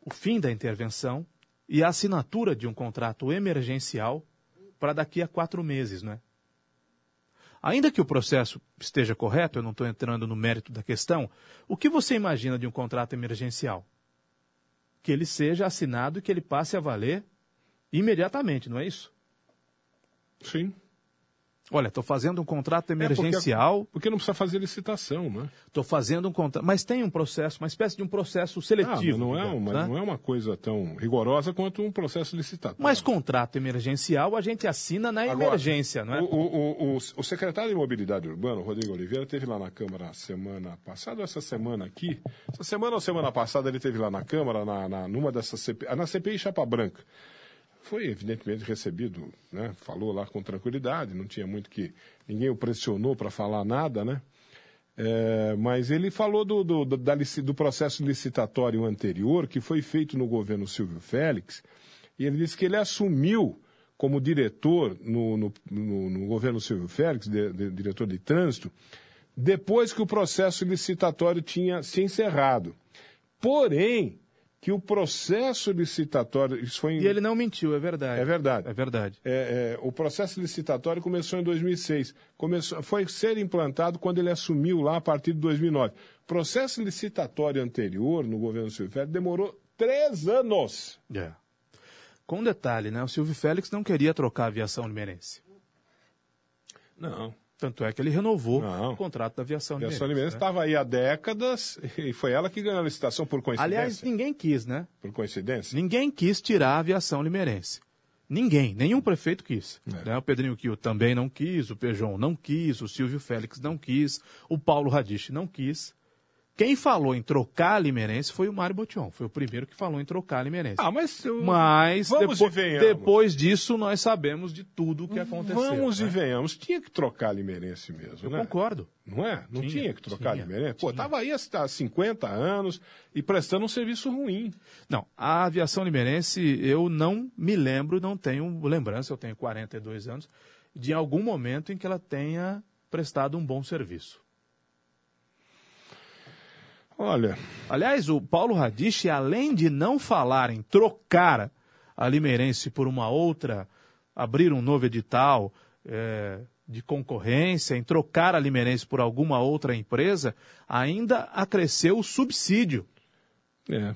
o fim da intervenção e a assinatura de um contrato emergencial para daqui a quatro meses, né? Ainda que o processo esteja correto, eu não estou entrando no mérito da questão, o que você imagina de um contrato emergencial? Que ele seja assinado e que ele passe a valer imediatamente, não é isso? Sim. Olha, estou fazendo um contrato É, porque- emergencial. Porque não precisa fazer licitação, né? Estou fazendo um contrato. Mas tem um processo, uma espécie de um processo Ah, seletivo. mas não, é digamos, uma, né? não é uma coisa tão rigorosa quanto um processo licitatório. Mas contrato emergencial a gente assina na Agora, emergência, não é? O, o, o, o secretário de Mobilidade Urbana, Rodrigo Oliveira, teve lá na Câmara semana passada, ou essa semana aqui. Essa semana ou semana passada ele teve lá na Câmara, na, na, numa dessas CPI, ah, na CPI Chapa Branca. Foi evidentemente recebido, né? Falou lá com tranquilidade, não tinha muito que. Ninguém o pressionou para falar nada, né? É, mas ele falou do, do, do, da do processo licitatório anterior, que foi feito no governo Silvio Félix, e ele disse que ele assumiu como diretor no, no, no- no governo Silvio Félix, de- de- diretor de trânsito, depois que o processo licitatório tinha se encerrado. Porém, que o processo licitatório. Isso foi em- E ele não mentiu, é verdade. É verdade. É verdade. é, é, o processo licitatório começou em 2006. Começou, foi ser implantado quando ele assumiu lá a partir de 2009. Processo licitatório anterior, no governo Silvio Félix, demorou três anos. É. Com um detalhe, né? O Silvio Félix não queria trocar a aviação limerense. Não. Tanto é que ele renovou Não. o contrato da aviação A limerense. aviação né? estava aí há décadas e foi ela que ganhou a licitação por coincidência. Aliás, ninguém quis, né? Por coincidência? Ninguém quis tirar a aviação limerense. Ninguém, nenhum prefeito quis. É. né? O Pedrinho Quio também não quis, o Pejão não quis, o Silvio Félix não quis, o Paulo Radich não quis. Quem falou em trocar a limerense foi o Mário Botion. Foi o primeiro que falou em trocar a limerense. Ah, mas eu... Mas Vamos depo- venhamos. depois disso nós sabemos de tudo o que aconteceu. Vamos né? e venhamos. Tinha que trocar a limerense mesmo, Eu né? concordo. Não é? Não tinha, Tinha, que trocar tinha, a limerense? Pô, tinha. tava aí há 50 anos e prestando um serviço ruim. Não, a aviação limerense eu não me lembro, não tenho lembrança, eu tenho 42 anos, de algum momento em que ela tenha prestado um bom serviço. Olha, Aliás, o Paulo Radich, além de não falar em trocar a Limeirense por uma outra, abrir um novo edital eh, de concorrência, em trocar a Limeirense por alguma outra empresa, ainda acresceu o subsídio. é.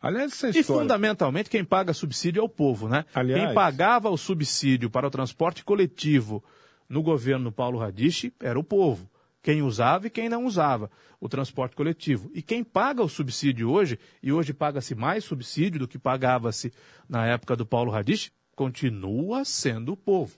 Aliás, essa E história... fundamentalmente quem paga subsídio é o povo, né? Aliás- Quem pagava o subsídio para o transporte coletivo no governo Paulo Radich era o povo. Quem usava e quem não usava o transporte coletivo. E quem paga o subsídio hoje, e hoje paga-se mais subsídio do que pagava-se na época do Paulo Radich, continua sendo o povo.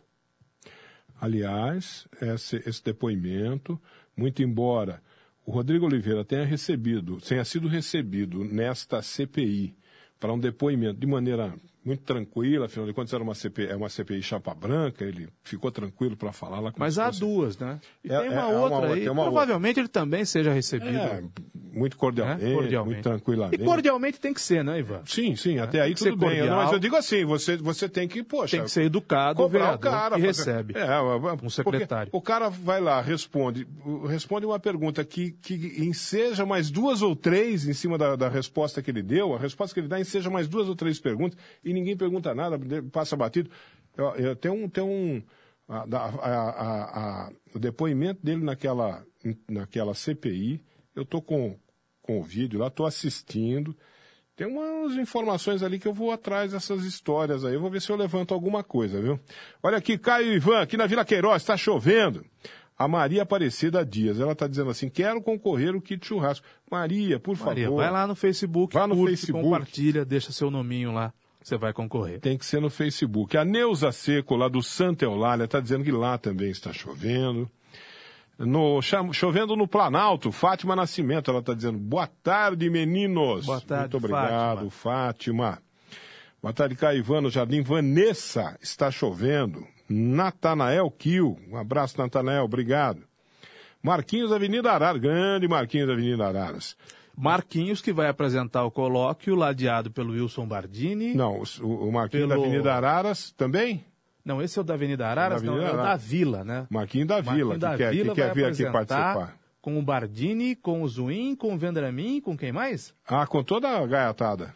Aliás, esse, esse depoimento, muito embora o Rodrigo Oliveira tenha recebido, tenha sido recebido nesta CPI para um depoimento de maneira muito tranquila, afinal de contas era uma CPI, é uma CPI chapa branca, ele ficou tranquilo para falar lá. como Mas há fosse- duas, né? E É- tem uma é- é uma outra outra, aí. uma Provavelmente ele também seja recebido. É, muito cordialmente, Né? Cordialmente. muito tranquilamente. E cordialmente tem que ser, né, Ivan? Sim, sim, até aí tudo bem. cordial. Não, mas eu digo assim, você, você tem que, poxa... Tem que ser educado o cobrar vereador que fazer- recebe É, um secretário. O cara vai lá, responde, responde uma pergunta que, que enseja mais duas ou três em cima da, da resposta que ele deu, a resposta que ele dá enseja mais duas ou três perguntas, e ninguém pergunta nada, passa batido. Eu, eu, tem um... Tem um a- a- a- o depoimento dele naquela, naquela CPI, eu tô com, com o vídeo lá, tô assistindo, tem umas informações ali que eu vou atrás dessas histórias aí. Eu vou ver se eu levanto alguma coisa, viu? Olha aqui, Caio e Ivan, aqui na Vila Queiroz, está chovendo. A Maria Aparecida Dias, ela está dizendo assim: quero concorrer o kit churrasco. Maria, por Maria, favor. vai lá no Facebook, Vá no curte, Facebook. compartilha, deixa seu nominho lá, você vai concorrer. Tem que ser no Facebook. A Neuza Seco, lá do Santa Eulália, está dizendo que lá também está chovendo. No, chovendo no Planalto, Fátima Nascimento, ela está dizendo, boa tarde, meninos. Boa tarde, Muito obrigado, Fátima. Boa tarde, Caivano, no Jardim. Vanessa, está chovendo. Natanael Kiel, um abraço, Natanael, obrigado. Marquinhos, Avenida Araras, grande Marquinhos, Avenida Araras. Marquinhos, que vai apresentar o colóquio, ladeado pelo Wilson Bardini. Não, o, o Marquinhos Pelo- da Avenida Araras também? Não, esse é o da Avenida Araras, Da não, Avenida é o da. Vila, né? Marquinhos da Vila, Marquinhos da que quer, que Vila quer vai vir aqui participar. Com o Bardini, com o Zuin, com o Vendramin, com quem mais? Ah, com toda a gaiatada.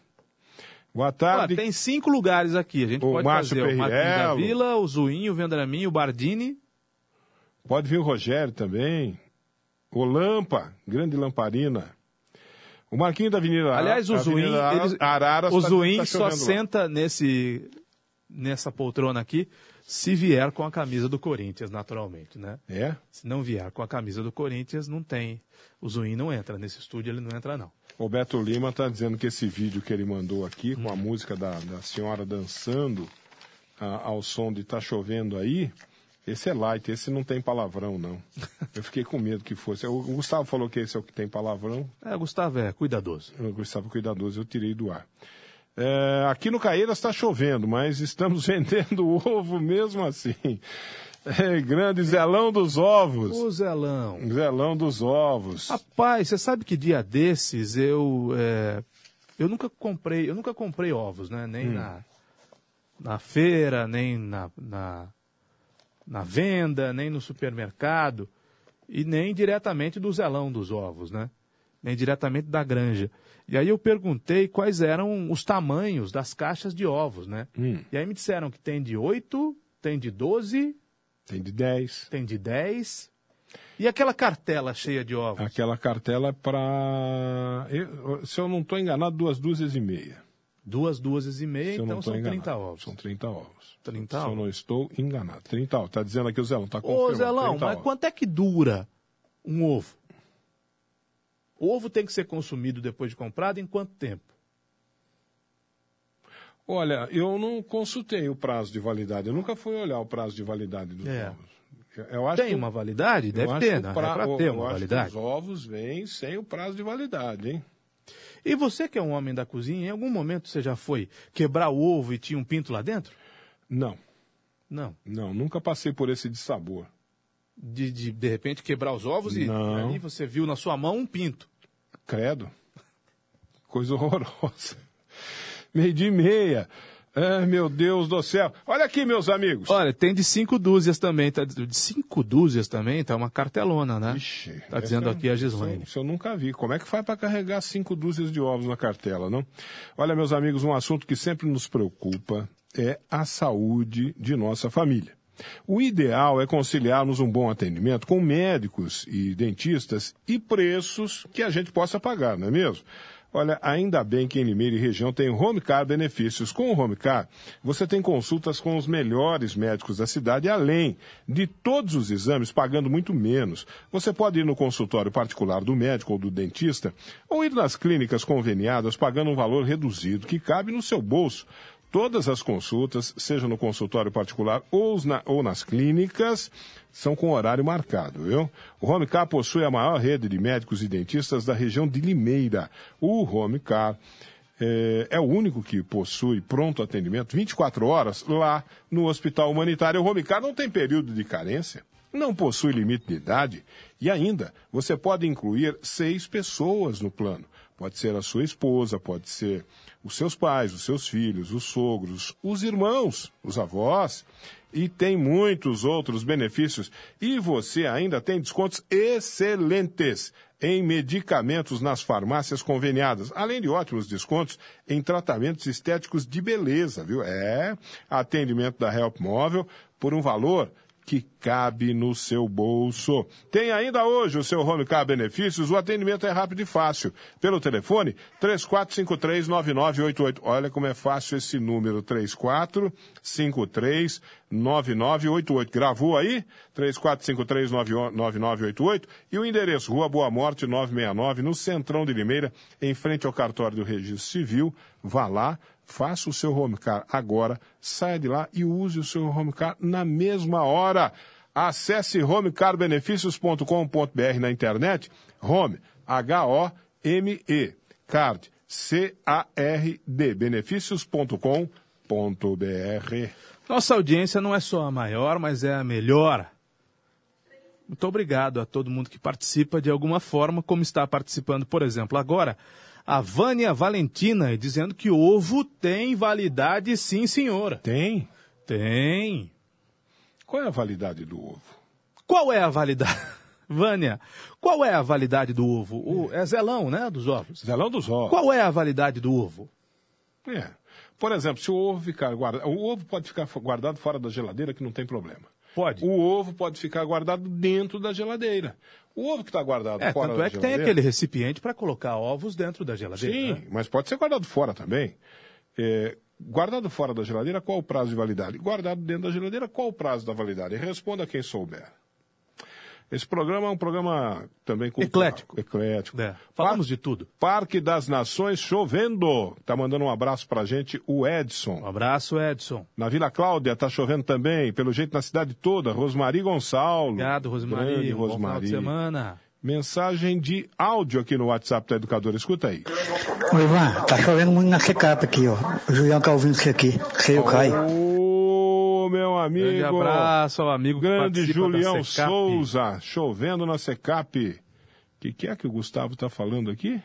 Boa Olha, tarde. tem cinco lugares aqui. A gente O pode Márcio fazer o Marquinhos da Perriello. Vila, o Zuin, o Vendramin, o Bardini. Pode vir o Rogério também. O Lampa, grande lamparina. O Marquinho da Avenida Aliás, o Zuin, Avenida Araras, o tá- Zuin tá só lá. senta nesse, nessa poltrona aqui se vier com a camisa do Corinthians, naturalmente, né? É? Se não vier com a camisa do Corinthians, não tem. O Zuin não entra. Nesse estúdio ele não entra, não. O Beto Lima está dizendo que esse vídeo que ele mandou aqui, com a música da, da senhora dançando ah, ao som de Tá Chovendo Aí, esse é light, esse não tem palavrão, não. Eu fiquei com medo que fosse. O Gustavo falou que esse é o que tem palavrão. É, Gustavo é cuidadoso. O Gustavo Cuidadoso, eu tirei do ar. É, aqui no Caeiras está chovendo, mas estamos vendendo ovo mesmo assim. É, grande Zelão dos Ovos. O Zelão. Zelão dos Ovos. Rapaz, você sabe que dia desses eu é, eu nunca comprei, eu nunca comprei ovos, né? Nem Hum. na, na feira, nem na, na, na venda, nem no supermercado e nem diretamente do zelão dos ovos, né? Nem diretamente da granja. E aí eu perguntei quais eram os tamanhos das caixas de ovos, né? Hum. E aí me disseram que tem de 8, tem de 12, Tem de 10. tem de 10. E aquela cartela cheia de ovos? Aquela cartela é para. Se eu não estou enganado, duas dúzias e meia. Duas dúzias e meia, Se então são enganado. 30 ovos. São 30 ovos. 30 Se eu não estou enganado. 30 ovos. Está dizendo aqui o Zelão, está Ô, confirmando. Zelão, 30 mas ovos. quanto é que dura um ovo? O ovo tem que ser consumido depois de comprado em quanto tempo? Olha, eu não consultei o prazo de validade. Eu nunca fui olhar o prazo de validade dos É. ovos. Eu- acho Tem que- uma validade? Deve ter, né? pra- É pra ter uma validade. Os ovos vêm sem o prazo de validade, hein? E você que é um homem da cozinha, em algum momento você já foi quebrar o ovo e tinha um pinto lá dentro? Não, Não. não, nunca passei por esse dissabor. De, de, de repente quebrar os ovos e Não. ali você viu na sua mão um pinto. Credo. Coisa horrorosa. Meio de meia. Ai, meu Deus do céu. Olha aqui, meus amigos. Olha, tem de cinco dúzias também. Tá, de cinco dúzias também, tá uma cartelona, né? Ixi, tá dizendo aqui a Gislaine. Isso eu nunca vi. Como é que faz para carregar cinco dúzias de ovos na cartela, não? Olha, meus amigos, um assunto que sempre nos preocupa é a saúde de nossa família. O ideal é conciliarmos um bom atendimento com médicos e dentistas e preços que a gente possa pagar, não é mesmo? Olha, ainda bem que em Limeira e região tem Home Car benefícios. Com o Home Car, você tem consultas com os melhores médicos da cidade, além de todos os exames pagando muito menos. Você pode ir no consultório particular do médico ou do dentista, ou ir nas clínicas conveniadas pagando um valor reduzido que cabe no seu bolso. Todas as consultas, seja no consultório particular ou, na- ou nas clínicas, são com horário marcado, viu? O Home Car possui a maior rede de médicos e dentistas da região de Limeira. O Home Car é, é o único que possui pronto atendimento 24 horas lá no Hospital Humanitário. O Home Car não tem período de carência. não possui limite de idade e ainda você pode incluir seis pessoas no plano. Pode ser a sua esposa, pode ser os seus pais, os seus filhos, os sogros, os irmãos, os avós. E tem muitos outros benefícios. E você ainda tem descontos excelentes em medicamentos nas farmácias conveniadas, além de ótimos descontos em tratamentos estéticos de beleza, viu? É, atendimento da Help Móvel por um valor que cabe no seu bolso. Tem ainda hoje o seu Home Car Benefícios, o atendimento é rápido e fácil. Pelo telefone 34539988. Olha como é fácil esse número, 34539988. Gravou aí? 34539988 e o endereço Rua Boa Morte 969, no Centrão de Limeira, em frente ao cartório do Registro Civil. Vá lá, faça o seu home car agora, saia de lá e use o seu home car na mesma hora. Acesse homecarbenefícios.com.br na internet, home, H-O-M-E, card, C-A-R-D, benefícios.com.br. Nossa audiência não é só a maior, mas é a melhor. Muito obrigado a todo mundo que participa de alguma forma, como está participando, por exemplo, agora a Vânia Valentina, dizendo que ovo tem validade sim, senhora. Tem? Tem. Qual é a validade do ovo? Qual é a validade? Vânia, qual é a validade do ovo? O, é zelão, né, dos ovos? Zelão dos ovos. Qual é a validade do ovo? É. Por exemplo, se o ovo ficar guardado, o ovo pode ficar guardado fora da geladeira que não tem problema. Pode. O ovo pode ficar guardado dentro da geladeira. O ovo que está guardado É, fora tanto da é que tem aquele recipiente para colocar ovos dentro da geladeira. Sim, né? mas pode ser guardado fora também. É, guardado fora da geladeira, qual o prazo de validade? Guardado dentro da geladeira, qual o prazo da validade? Responda quem souber. Esse programa é um programa também cultural. Eclético. Eclético. É, falamos de tudo. Parque das Nações chovendo. Tá mandando um abraço pra gente o Edson. Um abraço, Edson. Na Vila Cláudia tá chovendo também, pelo jeito na cidade toda. Rosmari Gonçalo. Obrigado, Rosmari. Grande Um bom final de Rosmari. semana. Mensagem de áudio aqui no WhatsApp da Educadora. Escuta aí. Ô Ivan, tá chovendo muito na secapa aqui, ó. O Julião tá ouvindo isso aqui. Seu Caio. Meu amigo. Grande abraço ao amigo Grande Julião. Souza, chovendo na Secap. O que, que é que o Gustavo está falando aqui?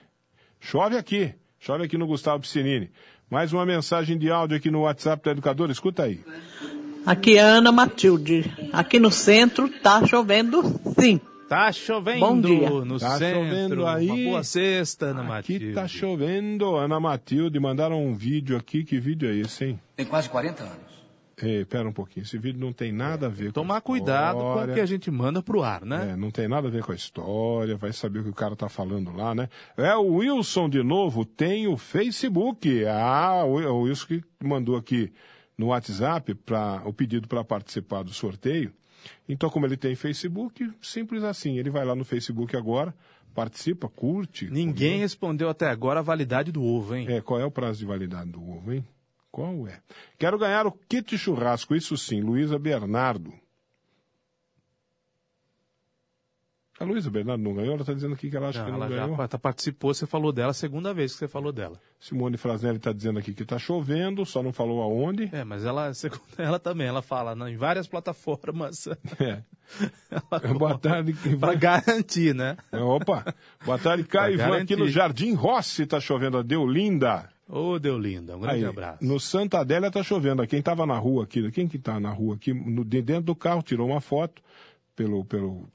Chove aqui. Chove aqui no Gustavo Piscinini. Mais uma mensagem de áudio aqui no WhatsApp da Educadora. Escuta aí. Aqui é a Ana Matilde. Aqui no centro tá chovendo sim. Tá chovendo Bom dia. no Tá centro. chovendo aí. Uma boa sexta, Ana Aqui Matilde. tá chovendo. Ana Matilde, mandaram um vídeo aqui. Que vídeo é esse, hein? Tem quase 40 anos. Ei, pera um pouquinho. Esse vídeo não tem nada a ver com Tomar a cuidado com o que a gente manda pro ar, né? É, não tem nada a ver com a história, vai saber o que o cara tá falando lá, né? É, o Wilson de novo tem o Facebook. Ah, o Wilson que mandou aqui no WhatsApp pra, o pedido para participar do sorteio. Então, como ele tem Facebook, simples assim. Ele vai lá no Facebook agora, participa, curte. Ninguém respondeu até agora a validade do ovo, hein? É, qual é o prazo de validade do ovo, hein? Qual é? Quero ganhar o kit churrasco, isso sim, Luísa Bernardo. A Luísa Bernardo não ganhou? Ela está dizendo aqui que ela acha Não, que não ela ganhou. já tá- participou, você falou dela, segunda vez que você falou dela. Simone Frasnelli está dizendo aqui que está chovendo, só não falou aonde. É, mas ela, segundo ela também, ela fala né, em várias plataformas. É. Boa tarde. Pra garantir, né? É, Opa, boa tarde, Caio Ivan, aqui no. Jardim Rossi está chovendo, a Deolinda. Ô, Deolinda, um grande Aí, abraço. No Santa Adélia tá chovendo. Quem estava na rua aqui, quem que tá na rua aqui, no, de dentro do carro, tirou uma foto pelo, pelo,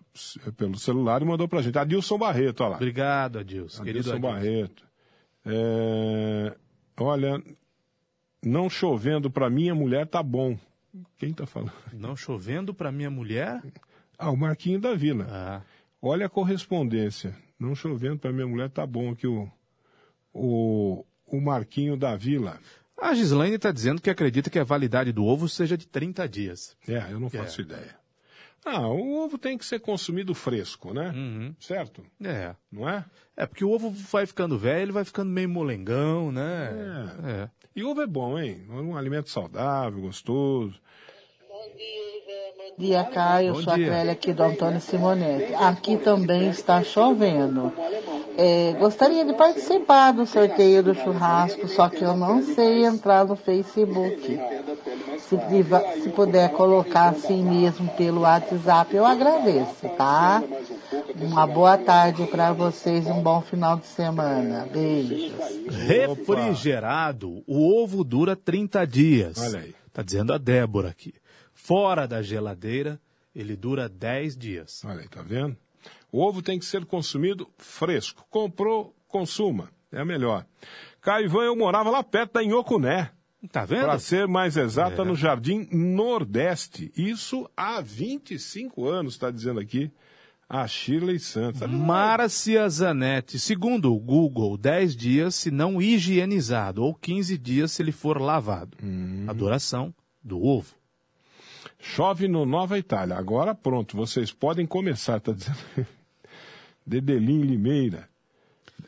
pelo celular e mandou pra gente. Adilson Barreto, olha lá. Obrigado, Adilson. Querido Adilson Adilson. Barreto. É, olha, não chovendo pra minha mulher tá bom. Quem tá falando? Não chovendo pra minha mulher? Ah, o Marquinho da Vila. Ah. Olha a correspondência. Não chovendo pra minha mulher tá bom aqui o, o, o Marquinho da Vila. A Gislaine está dizendo que acredita que a validade do ovo seja de 30 dias. É, eu não faço ideia. Ah, o ovo tem que ser consumido fresco, né? Certo? É. Não é? É, porque o ovo vai ficando velho, ele vai ficando meio molengão, né? É. E ovo é bom, hein? É um alimento saudável, gostoso. Bom dia, Caio. Bom Sou dia. a Clélia aqui do Antônio Simonetti. Aqui também está chovendo. É, gostaria de participar do sorteio do churrasco, só que eu não sei entrar no Facebook. Se, se puder colocar assim mesmo pelo WhatsApp, eu agradeço, tá? Uma boa tarde para vocês, um bom final de semana. Beijos. Refrigerado, o ovo dura 30 dias. Olha aí. Tá dizendo a Débora aqui. Fora da geladeira, ele dura 10 dias. Olha aí, tá vendo? O ovo tem que ser consumido fresco. Comprou, consuma. É melhor. Caivan, eu morava lá perto da Inhocuné. Tá vendo? Para ser mais exata, É. no Jardim Nordeste. Isso há 25 anos, está dizendo aqui a Shirley Santos. Márcia Zanetti, segundo o Google, 10 dias se não higienizado ou 15 dias se ele for lavado. Hum. A duração do ovo. Chove no Nova Itália. Agora pronto, vocês podem começar, tá dizendo. Dedelim Limeira.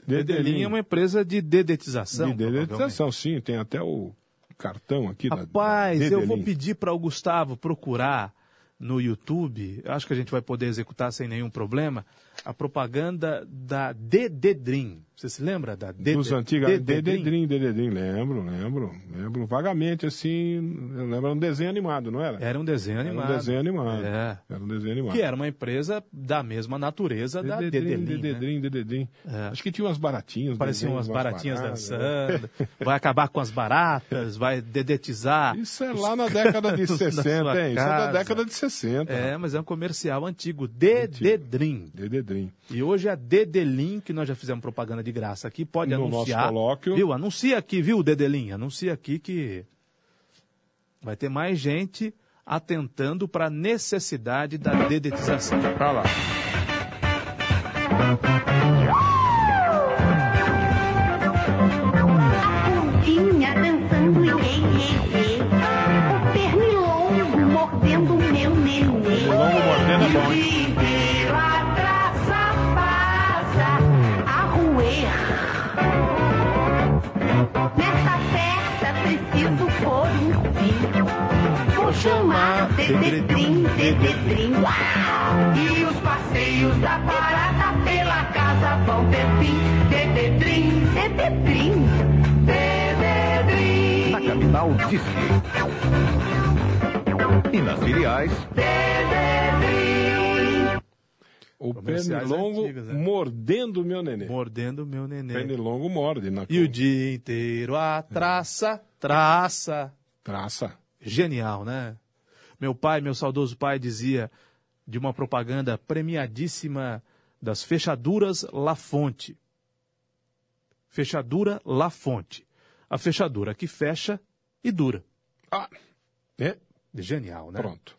Dedelinha é uma empresa de dedetização. De dedetização, sim. Tem até o cartão aqui da Rapaz, da eu vou Dedelim. pedir para o Gustavo procurar no YouTube, acho que a gente vai poder executar sem nenhum problema, a propaganda da Dededrim. Você se lembra da Dede- Dos antigos. Dededrim? Dededrim, Dededrim. Lembro, lembro. Lembro vagamente, assim. Eu lembro, era um desenho animado, não era? Era um desenho animado. Era um desenho animado. É. Era um desenho animado. Que era uma empresa da mesma natureza da Dededrim, Dedelim. né? Dededrim, Dededrim. Acho que tinha umas baratinhas. Pareciam umas baratinhas dançando, vai acabar com as baratas, vai dedetizar. Isso é lá na década de 60, hein? Isso é da década de 60. É, mas é um comercial antigo, Dededrim. Dededrim. E hoje a Dedelim, que nós já fizemos propaganda de graça aqui, pode No anunciar. nosso colóquio. Viu? Anuncia aqui, viu, Dedelim? Anuncia aqui que vai ter mais gente atentando para a necessidade da dedetização. Tá lá. Dededrim. Uau! E os passeios da parada pela casa vão ter fim. Dededrim, Dededrim, Dededrim. Na capital Disque. E nas filiais. O Comerciais pernilongo antigos, né? mordendo meu nenê. Mordendo meu nenê. Pernilongo morde. Na E o dia inteiro a traça, traça. Traça. Genial, né? Meu pai, meu saudoso pai, dizia de uma propaganda premiadíssima das fechaduras La Fonte. Fechadura La Fonte. A fechadura que fecha e dura. Ah, é? Genial, né? Pronto.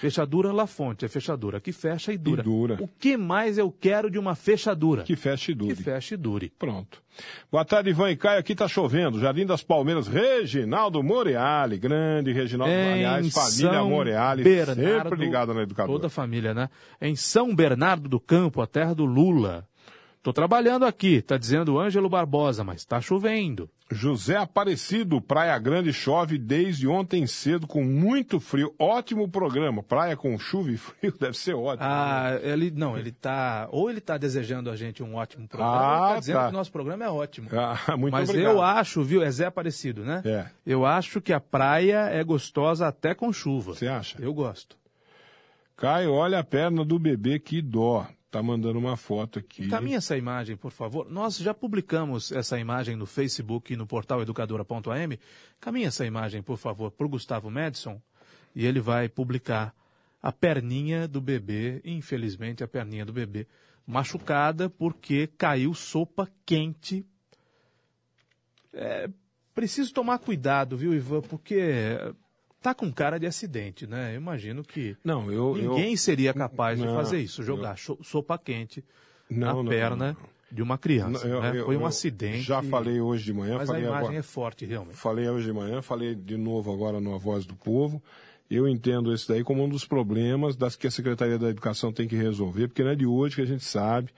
Fechadura La Fonte, a fechadura que fecha e dura. E dura. O que mais eu quero de uma fechadura? Que feche e dure. Que feche e dure. Pronto. Boa tarde, Ivan e Caio. Aqui tá chovendo. Jardim das Palmeiras, Reginaldo Moreali. Grande Reginaldo, aliás, família São Moreali. Bernardo, sempre ligado na educadora. Toda a família, né? Em São Bernardo do Campo, a terra do Lula. Tô trabalhando aqui, tá dizendo Ângelo Barbosa, mas tá chovendo. José Aparecido, Praia Grande chove desde ontem cedo com muito frio. Ótimo programa. Praia com chuva e frio deve ser ótimo. Ah, ele não, ele tá, ou ele tá desejando a gente um ótimo programa, ou Ah, ele tá dizendo tá. que o nosso programa é ótimo. Ah, muito mas obrigado. eu acho, viu, é Zé Aparecido, né? É. Eu acho que a praia é gostosa até com chuva. Você acha? Eu gosto. Caio, olha a perna do bebê, que dó. Tá mandando uma foto aqui. Encaminha essa imagem, por favor. Nós já publicamos essa imagem no Facebook e no portal educadora.am. Caminha essa imagem, por favor, para o Gustavo Madison e ele vai publicar a perninha do bebê, infelizmente a perninha do bebê, machucada porque caiu sopa quente. É, preciso tomar cuidado, viu, Ivan, porque tá com cara de acidente, né? Eu imagino que Não, eu- ninguém eu- seria capaz de Não, fazer isso, jogar eu- sopa quente Não, na não, perna de uma criança. Eu- né? Foi um acidente. Já falei hoje de manhã. Mas falei a imagem agora, é forte, realmente. Falei hoje de manhã, falei de novo agora no A Voz do Povo. Eu entendo isso daí como um dos problemas das que a Secretaria da Educação tem que resolver, porque não é de hoje que a gente sabe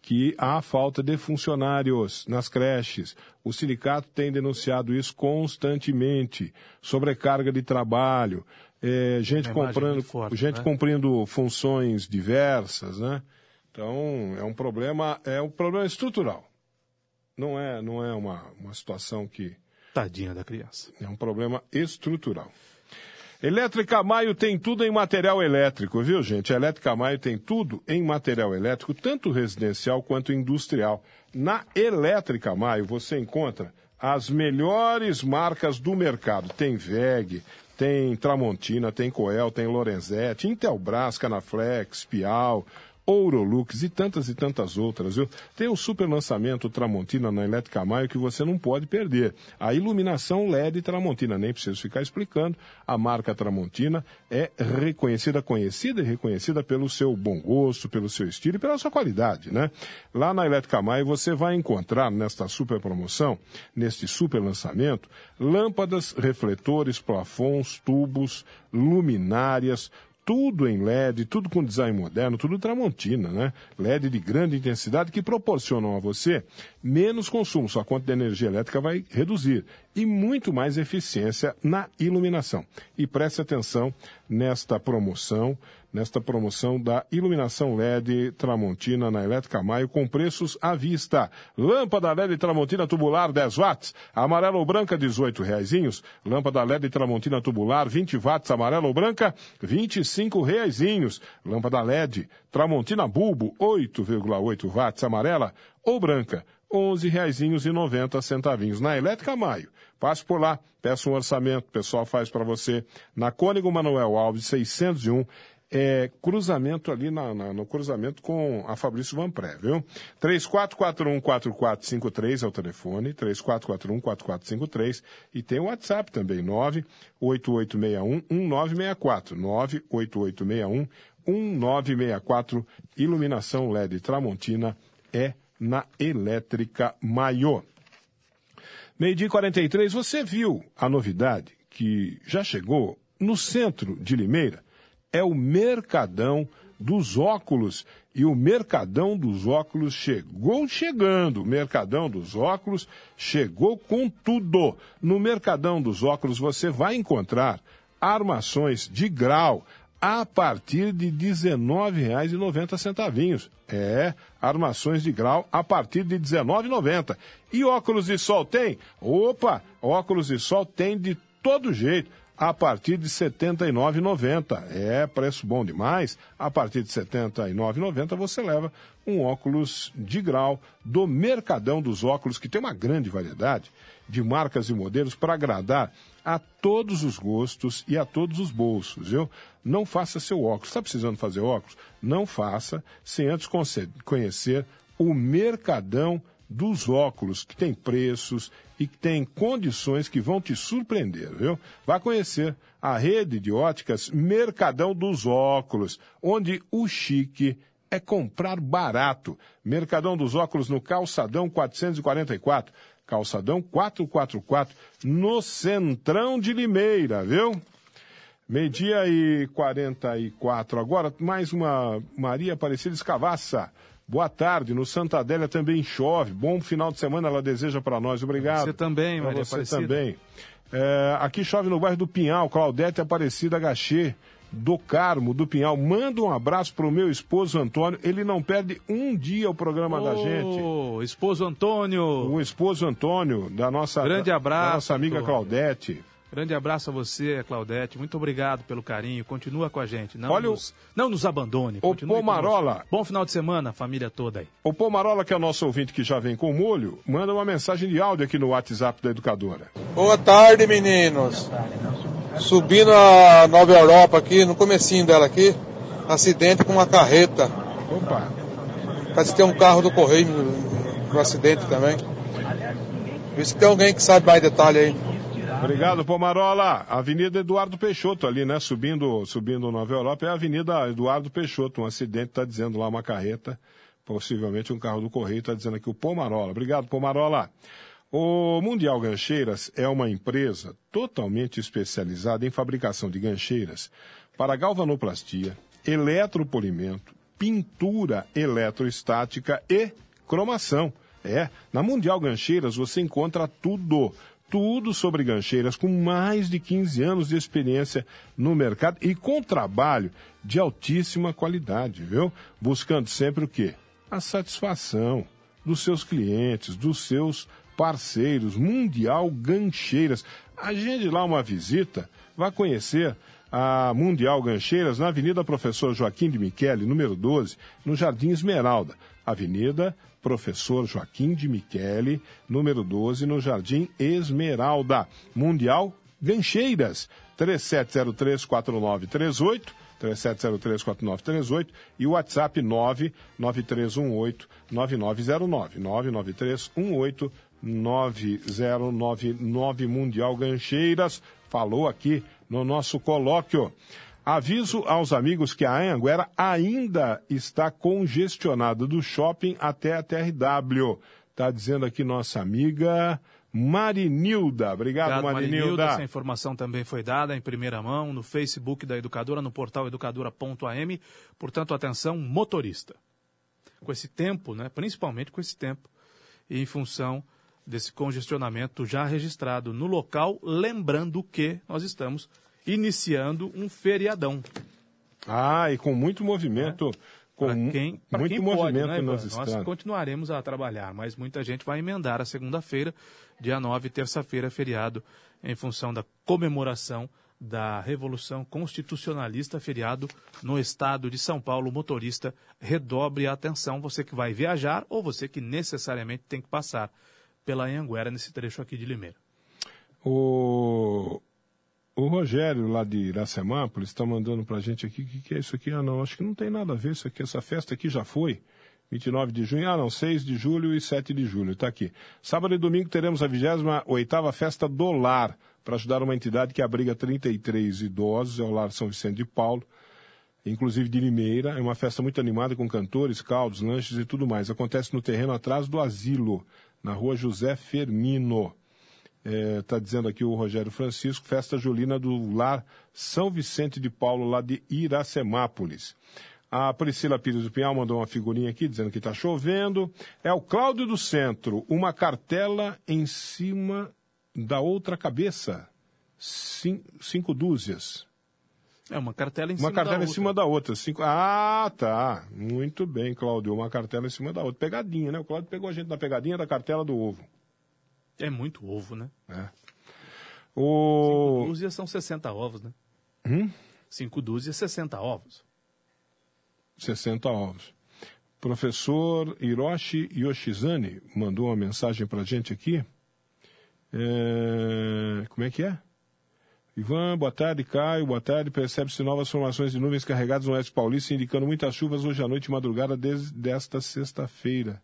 que há falta de funcionários nas creches. O sindicato tem denunciado isso constantemente. Sobrecarga de trabalho, eh, gente comprando, forte, gente né? cumprindo funções diversas, né? Então, é um problema, é um problema estrutural. Não é, não é uma, uma situação que Tadinha da criança. é um problema estrutural. Elétrica Maio tem tudo em material elétrico, viu, gente? Elétrica Maio tem tudo em material elétrico, tanto residencial quanto industrial. Na Elétrica Maio você encontra as melhores marcas do mercado. Tem VEG, tem Tramontina, tem Coel, tem Lorenzetti, Intelbras, Canaflex, Pial, Ourolux e tantas e tantas outras, viu? Tem o super lançamento Tramontina na Elétrica Maio que você não pode perder. A iluminação LED Tramontina, nem preciso ficar explicando. A marca Tramontina é reconhecida, conhecida e reconhecida pelo seu bom gosto, pelo seu estilo e pela sua qualidade, né? Lá na Elétrica Maio você vai encontrar nesta super promoção, neste super lançamento, lâmpadas, refletores, plafons, tubos, luminárias, tudo em LED, tudo com design moderno, tudo Tramontina, né? LED de grande intensidade que proporcionam a você menos consumo, sua conta de energia elétrica vai reduzir e muito mais eficiência na iluminação. E preste atenção nesta promoção, nesta promoção da iluminação LED Tramontina na Elétrica Maio com preços à vista. Lâmpada LED Tramontina tubular 10 watts, amarela ou branca 18 reaisinhos. Lâmpada LED Tramontina tubular 20 watts, amarela ou branca 25 reaisinhos. Lâmpada LED Tramontina bulbo 8,8 watts, amarela ou branca 11 reaisinhos e 90 centavinhos. Na Elétrica Maio, passe por lá, peça um orçamento, o pessoal faz para você. Na Cônigo Manuel Alves, 601, é, cruzamento ali na, na- no cruzamento com a Fabrício Vanpré, viu? 3441-4453 é o telefone, 3441-4453 e tem o WhatsApp também, 98861-1964, 98861-1964, iluminação LED Tramontina é na Elétrica Maior. Meio-dia e 43, você viu a novidade que já chegou no centro de Limeira? É o Mercadão dos Óculos. E o Mercadão dos Óculos chegou chegando. O Mercadão dos Óculos chegou com tudo. No Mercadão dos Óculos você vai encontrar armações de grau a partir de R$ 19,90. É, armações de grau a partir de R$ 19,90. E óculos de sol tem? Opa, óculos de sol tem de todo jeito. A partir de R$ 79,90. É preço bom demais. A partir de R$ 79,90 você leva um óculos de grau do Mercadão dos Óculos, que tem uma grande variedade de marcas e modelos para agradar a todos os gostos e a todos os bolsos, viu? Não faça seu óculos. Está precisando fazer óculos? Não faça sem antes conhecer o Mercadão dos Óculos, que tem preços e que tem condições que vão te surpreender, viu? Vá conhecer a rede de óticas Mercadão dos Óculos, onde o chique é comprar barato. Mercadão dos Óculos no Calçadão 444. Calçadão 444, no Centrão de Limeira, viu? Meio-dia e 44 agora, mais uma Maria Aparecida Escavaça. Boa tarde, no Santa Adélia também chove. Bom final de semana ela deseja para nós. Obrigado. Você também, Pra Maria Você Aparecida. também. É, aqui chove no bairro do Pinhal, Claudete Aparecida Gachê, do Carmo, do Pinhal. Manda um abraço pro meu esposo Antônio. Ele não perde um dia o programa da gente. Esposo Antônio. O esposo Antônio, da nossa, Grande da abraço, nossa amiga Antônio. Claudete. Grande abraço a você, Claudete. Muito obrigado pelo carinho. Continua com a gente. Não, Olha o- nos, não nos abandone. Continue Pomarola. conosco. Bom final de semana, família toda aí. O Pomarola, que é nosso ouvinte que já vem com molho, manda uma mensagem de áudio aqui no WhatsApp da educadora. Boa tarde, meninos. Subindo a Nova Europa aqui, no comecinho dela aqui, acidente com uma carreta. Opa. Parece que tem um carro do correio no, no acidente também. Vê se tem alguém que sabe mais detalhe aí. Obrigado, Pomarola. Avenida Eduardo Peixoto ali, né? Subindo, subindo Nova Europa é a Avenida Eduardo Peixoto. Um acidente está dizendo lá uma carreta, possivelmente um carro do Correio, está dizendo aqui o Pomarola. Obrigado, Pomarola. O Mundial Gancheiras é uma empresa totalmente especializada em fabricação de gancheiras para galvanoplastia, eletropolimento, pintura eletroestática e cromação. É, na Mundial Gancheiras você encontra tudo, tudo sobre gancheiras com mais de 15 anos de experiência no mercado e com trabalho de altíssima qualidade, viu? Buscando sempre o quê? A satisfação dos seus clientes, dos seus parceiros, Mundial Gancheiras. agende lá uma visita, vá conhecer a Mundial Gancheiras na Avenida Professor Joaquim de Michele, número 12, no Jardim Esmeralda. Avenida Professor Joaquim de Michele, número 12, no Jardim Esmeralda. Mundial Gancheiras, 3703-4938, 3703-4938 e o WhatsApp 99318-9909, 99318-9099 Mundial Gancheiras, falou aqui no nosso colóquio. Aviso aos amigos que a Anhanguera ainda está congestionada do shopping até a TRW. Está dizendo aqui nossa amiga Marinilda. Obrigado, Marinilda. Essa informação também foi dada em primeira mão no Facebook da Educadora, no portal educadora.am. Portanto, atenção, motorista. Com esse tempo, né, principalmente com esse tempo, e em função desse congestionamento já registrado no local, lembrando que nós estamos iniciando um feriadão. Ah, e com muito movimento. Com Pra quem, pra muito quem movimento pode, né, Ivan? Nós continuaremos a trabalhar, mas muita gente vai emendar a segunda-feira, dia 9, terça-feira, feriado, em função da comemoração da Revolução Constitucionalista, feriado no estado de São Paulo. Motorista, redobre a atenção, você que vai viajar ou você que necessariamente tem que passar pela Anhanguera nesse trecho aqui de Limeira. O, o Rogério, lá de Iracemápolis, está mandando para a gente aqui, o que, que é isso aqui? Ah, não, acho que não tem nada a ver isso aqui, essa festa aqui já foi. 29 de junho, ah não, 6 de julho e 7 de julho, está aqui. Sábado e domingo teremos a 28ª Festa do Lar, para ajudar uma entidade que abriga 33 idosos, é o Lar São Vicente de Paulo, inclusive de Limeira. É uma festa muito animada com cantores, caldos, lanches e tudo mais. Acontece no terreno atrás do asilo, na rua José Fermino. Está dizendo aqui o Rogério Francisco, festa julina do Lar São Vicente de Paulo, lá de Iracemápolis. A Priscila Pires do Pinhal mandou uma figurinha aqui dizendo que está chovendo. É o Cláudio do Centro, uma cartela em cima da outra cabeça. Cin- cinco dúzias. É uma cartela em Uma cima cartela da em cima da outra. Cinco... Ah, tá. Muito bem, Cláudio. Uma cartela em cima da outra. Pegadinha, né? O Cláudio pegou a gente na pegadinha da cartela do ovo. É muito ovo, né? É. O... Cinco dúzias são 60 ovos, né? Hum? Cinco dúzias, 60 ovos. 60 ovos. Professor Hiroshi Yoshizane mandou uma mensagem para a gente aqui. É, Como é que é? Ivan, boa tarde, Caio, boa tarde. Percebe-se novas formações de nuvens carregadas no oeste paulista, indicando muitas chuvas hoje à noite e madrugada desde desta sexta-feira.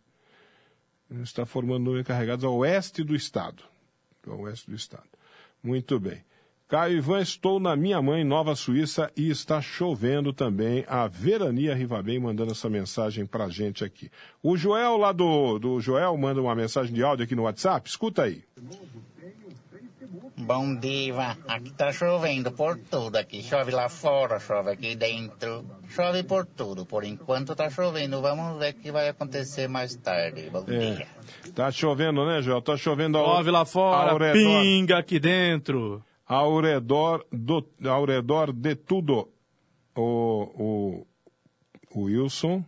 Está formando nuvens carregadas ao oeste do estado. Ao oeste do estado. Muito bem. Caio Ivan, estou na minha mãe, Nova Suíça, e está chovendo também. A Verania Rivabem mandando essa mensagem pra gente aqui. O Joel lá do, do Joel manda uma mensagem de áudio aqui no WhatsApp. Escuta aí. Bom dia, Ivan. Aqui tá chovendo por tudo aqui. Chove lá fora, chove aqui dentro. Chove por tudo. Por enquanto tá chovendo. Vamos ver o que vai acontecer mais tarde. Bom É, dia. tá chovendo, né, Joel? Tá chovendo ao, Chove lá fora, ao redor, pinga aqui dentro. ao redor, do, ao redor de tudo. O, o, o Wilson.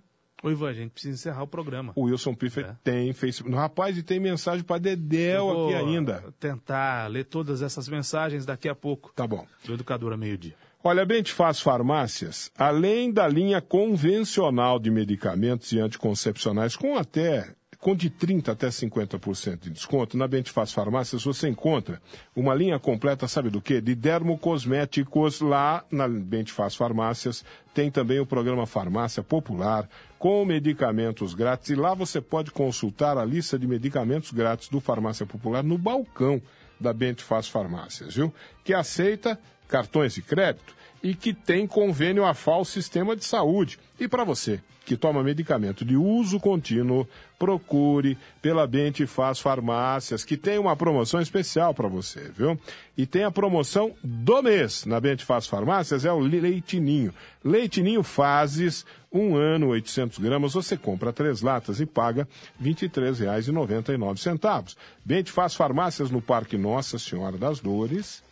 Ô, Ivan, a gente precisa encerrar o programa. O Wilson Piffer tem Facebook. Rapaz, e tem mensagem para Dedéu aqui ainda. tentar ler todas essas mensagens daqui a pouco. Tá bom. Do Educador a meio-dia. Olha, bem te faz farmácias, além da linha convencional de medicamentos e anticoncepcionais, com até com de 30% até 50% de desconto, na Bentifaz Farmácias você encontra uma linha completa, sabe do quê? De dermocosméticos lá na Bentifaz Farmácias. Tem também o programa Farmácia Popular com medicamentos grátis. E lá você pode consultar a lista de medicamentos grátis do Farmácia Popular no balcão da Bentifaz Farmácias, viu? Que aceita cartões de crédito e que tem convênio a FAO Sistema de Saúde. E para você que toma medicamento de uso contínuo, procure pela Bente Faz Farmácias, que tem uma promoção especial para você, viu? E tem a promoção do mês na Bente Faz Farmácias, é o Leitinho. Leitinho Fases, um ano, 800 gramas, você compra três latas e paga R$ 23,99. Bente Faz Farmácias no Parque Nossa Senhora das Dores,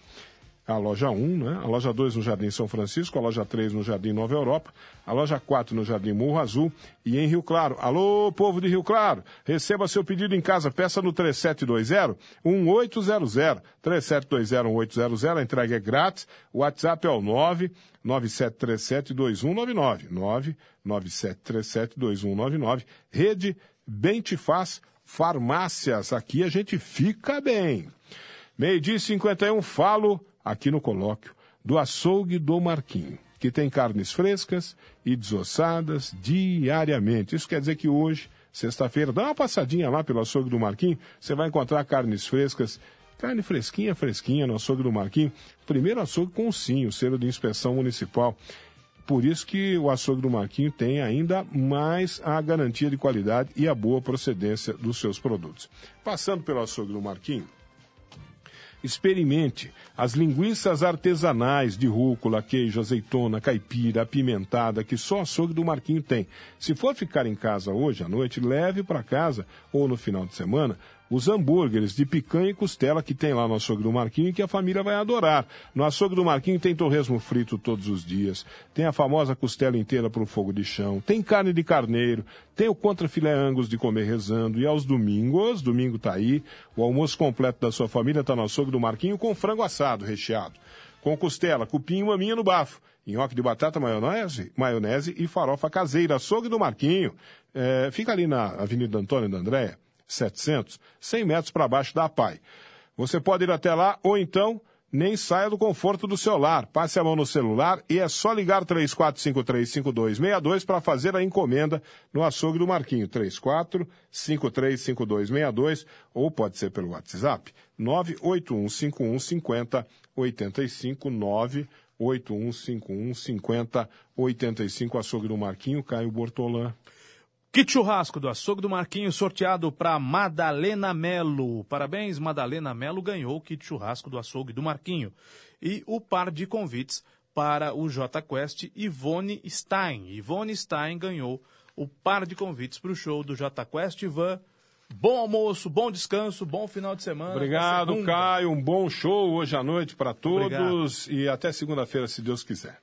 a loja 1, né? a loja 2 no Jardim São Francisco, a loja 3 no Jardim Nova Europa, a loja 4 no Jardim Morro Azul e em Rio Claro. Alô, povo de Rio Claro, receba seu pedido em casa, peça no 3720-1800, 3720-1800, a entrega é grátis, o WhatsApp é o 9 9737-2199, 99737-2199, rede Bem Te Faz Farmácias, aqui a gente fica bem. Meio-dia e 51, falo aqui no colóquio do açougue do Marquinho, que tem carnes frescas e desossadas diariamente. Isso quer dizer que hoje, sexta-feira, dá uma passadinha lá pelo açougue do Marquinho, você vai encontrar carnes frescas, carne fresquinha, fresquinha no açougue do Marquinho. Primeiro açougue com sim, o selo de inspeção municipal. Por isso que o açougue do Marquinho tem ainda mais a garantia de qualidade e a boa procedência dos seus produtos. Passando pelo açougue do Marquinho, Experimente as linguiças artesanais de rúcula, queijo, azeitona, caipira, apimentada, que só açougue do Marquinho tem. Se for ficar em casa hoje à noite, leve para casa ou no final de semana os hambúrgueres de picanha e costela que tem lá no açougue do Marquinho e que a família vai adorar. No açougue do Marquinho tem torresmo frito todos os dias, tem a famosa costela inteira para o fogo de chão, tem carne de carneiro, tem o contra filé angus de comer rezando e aos domingos, domingo tá aí, o almoço completo da sua família tá no açougue do Marquinho com frango assado recheado, com costela, cupim e maminha no bafo. Nhoque de batata, maionese, maionese e farofa caseira. Açougue do Marquinho. É, fica ali na Avenida Antônio da Andréia. 700, 100 metros para baixo da PAI. Você pode ir até lá ou então nem saia do conforto do seu lar. Passe a mão no celular e é só ligar 34535262 para fazer a encomenda no açougue do Marquinho. 34535262 ou pode ser pelo WhatsApp 981515085 981515085 açougue do Marquinho, Caio Bortolã. Kit churrasco do açougue do Marquinho sorteado para Madalena Melo. Parabéns, Madalena Melo ganhou o kit churrasco do açougue do Marquinho. E o par de convites para o J Quest Ivone Stein. Ivone Stein ganhou o par de convites para o show do J Quest Ivan. Bom almoço, bom descanso, bom final de semana. Obrigado. Caio. Um bom show hoje à noite para todos Obrigado. e até segunda-feira, se Deus quiser.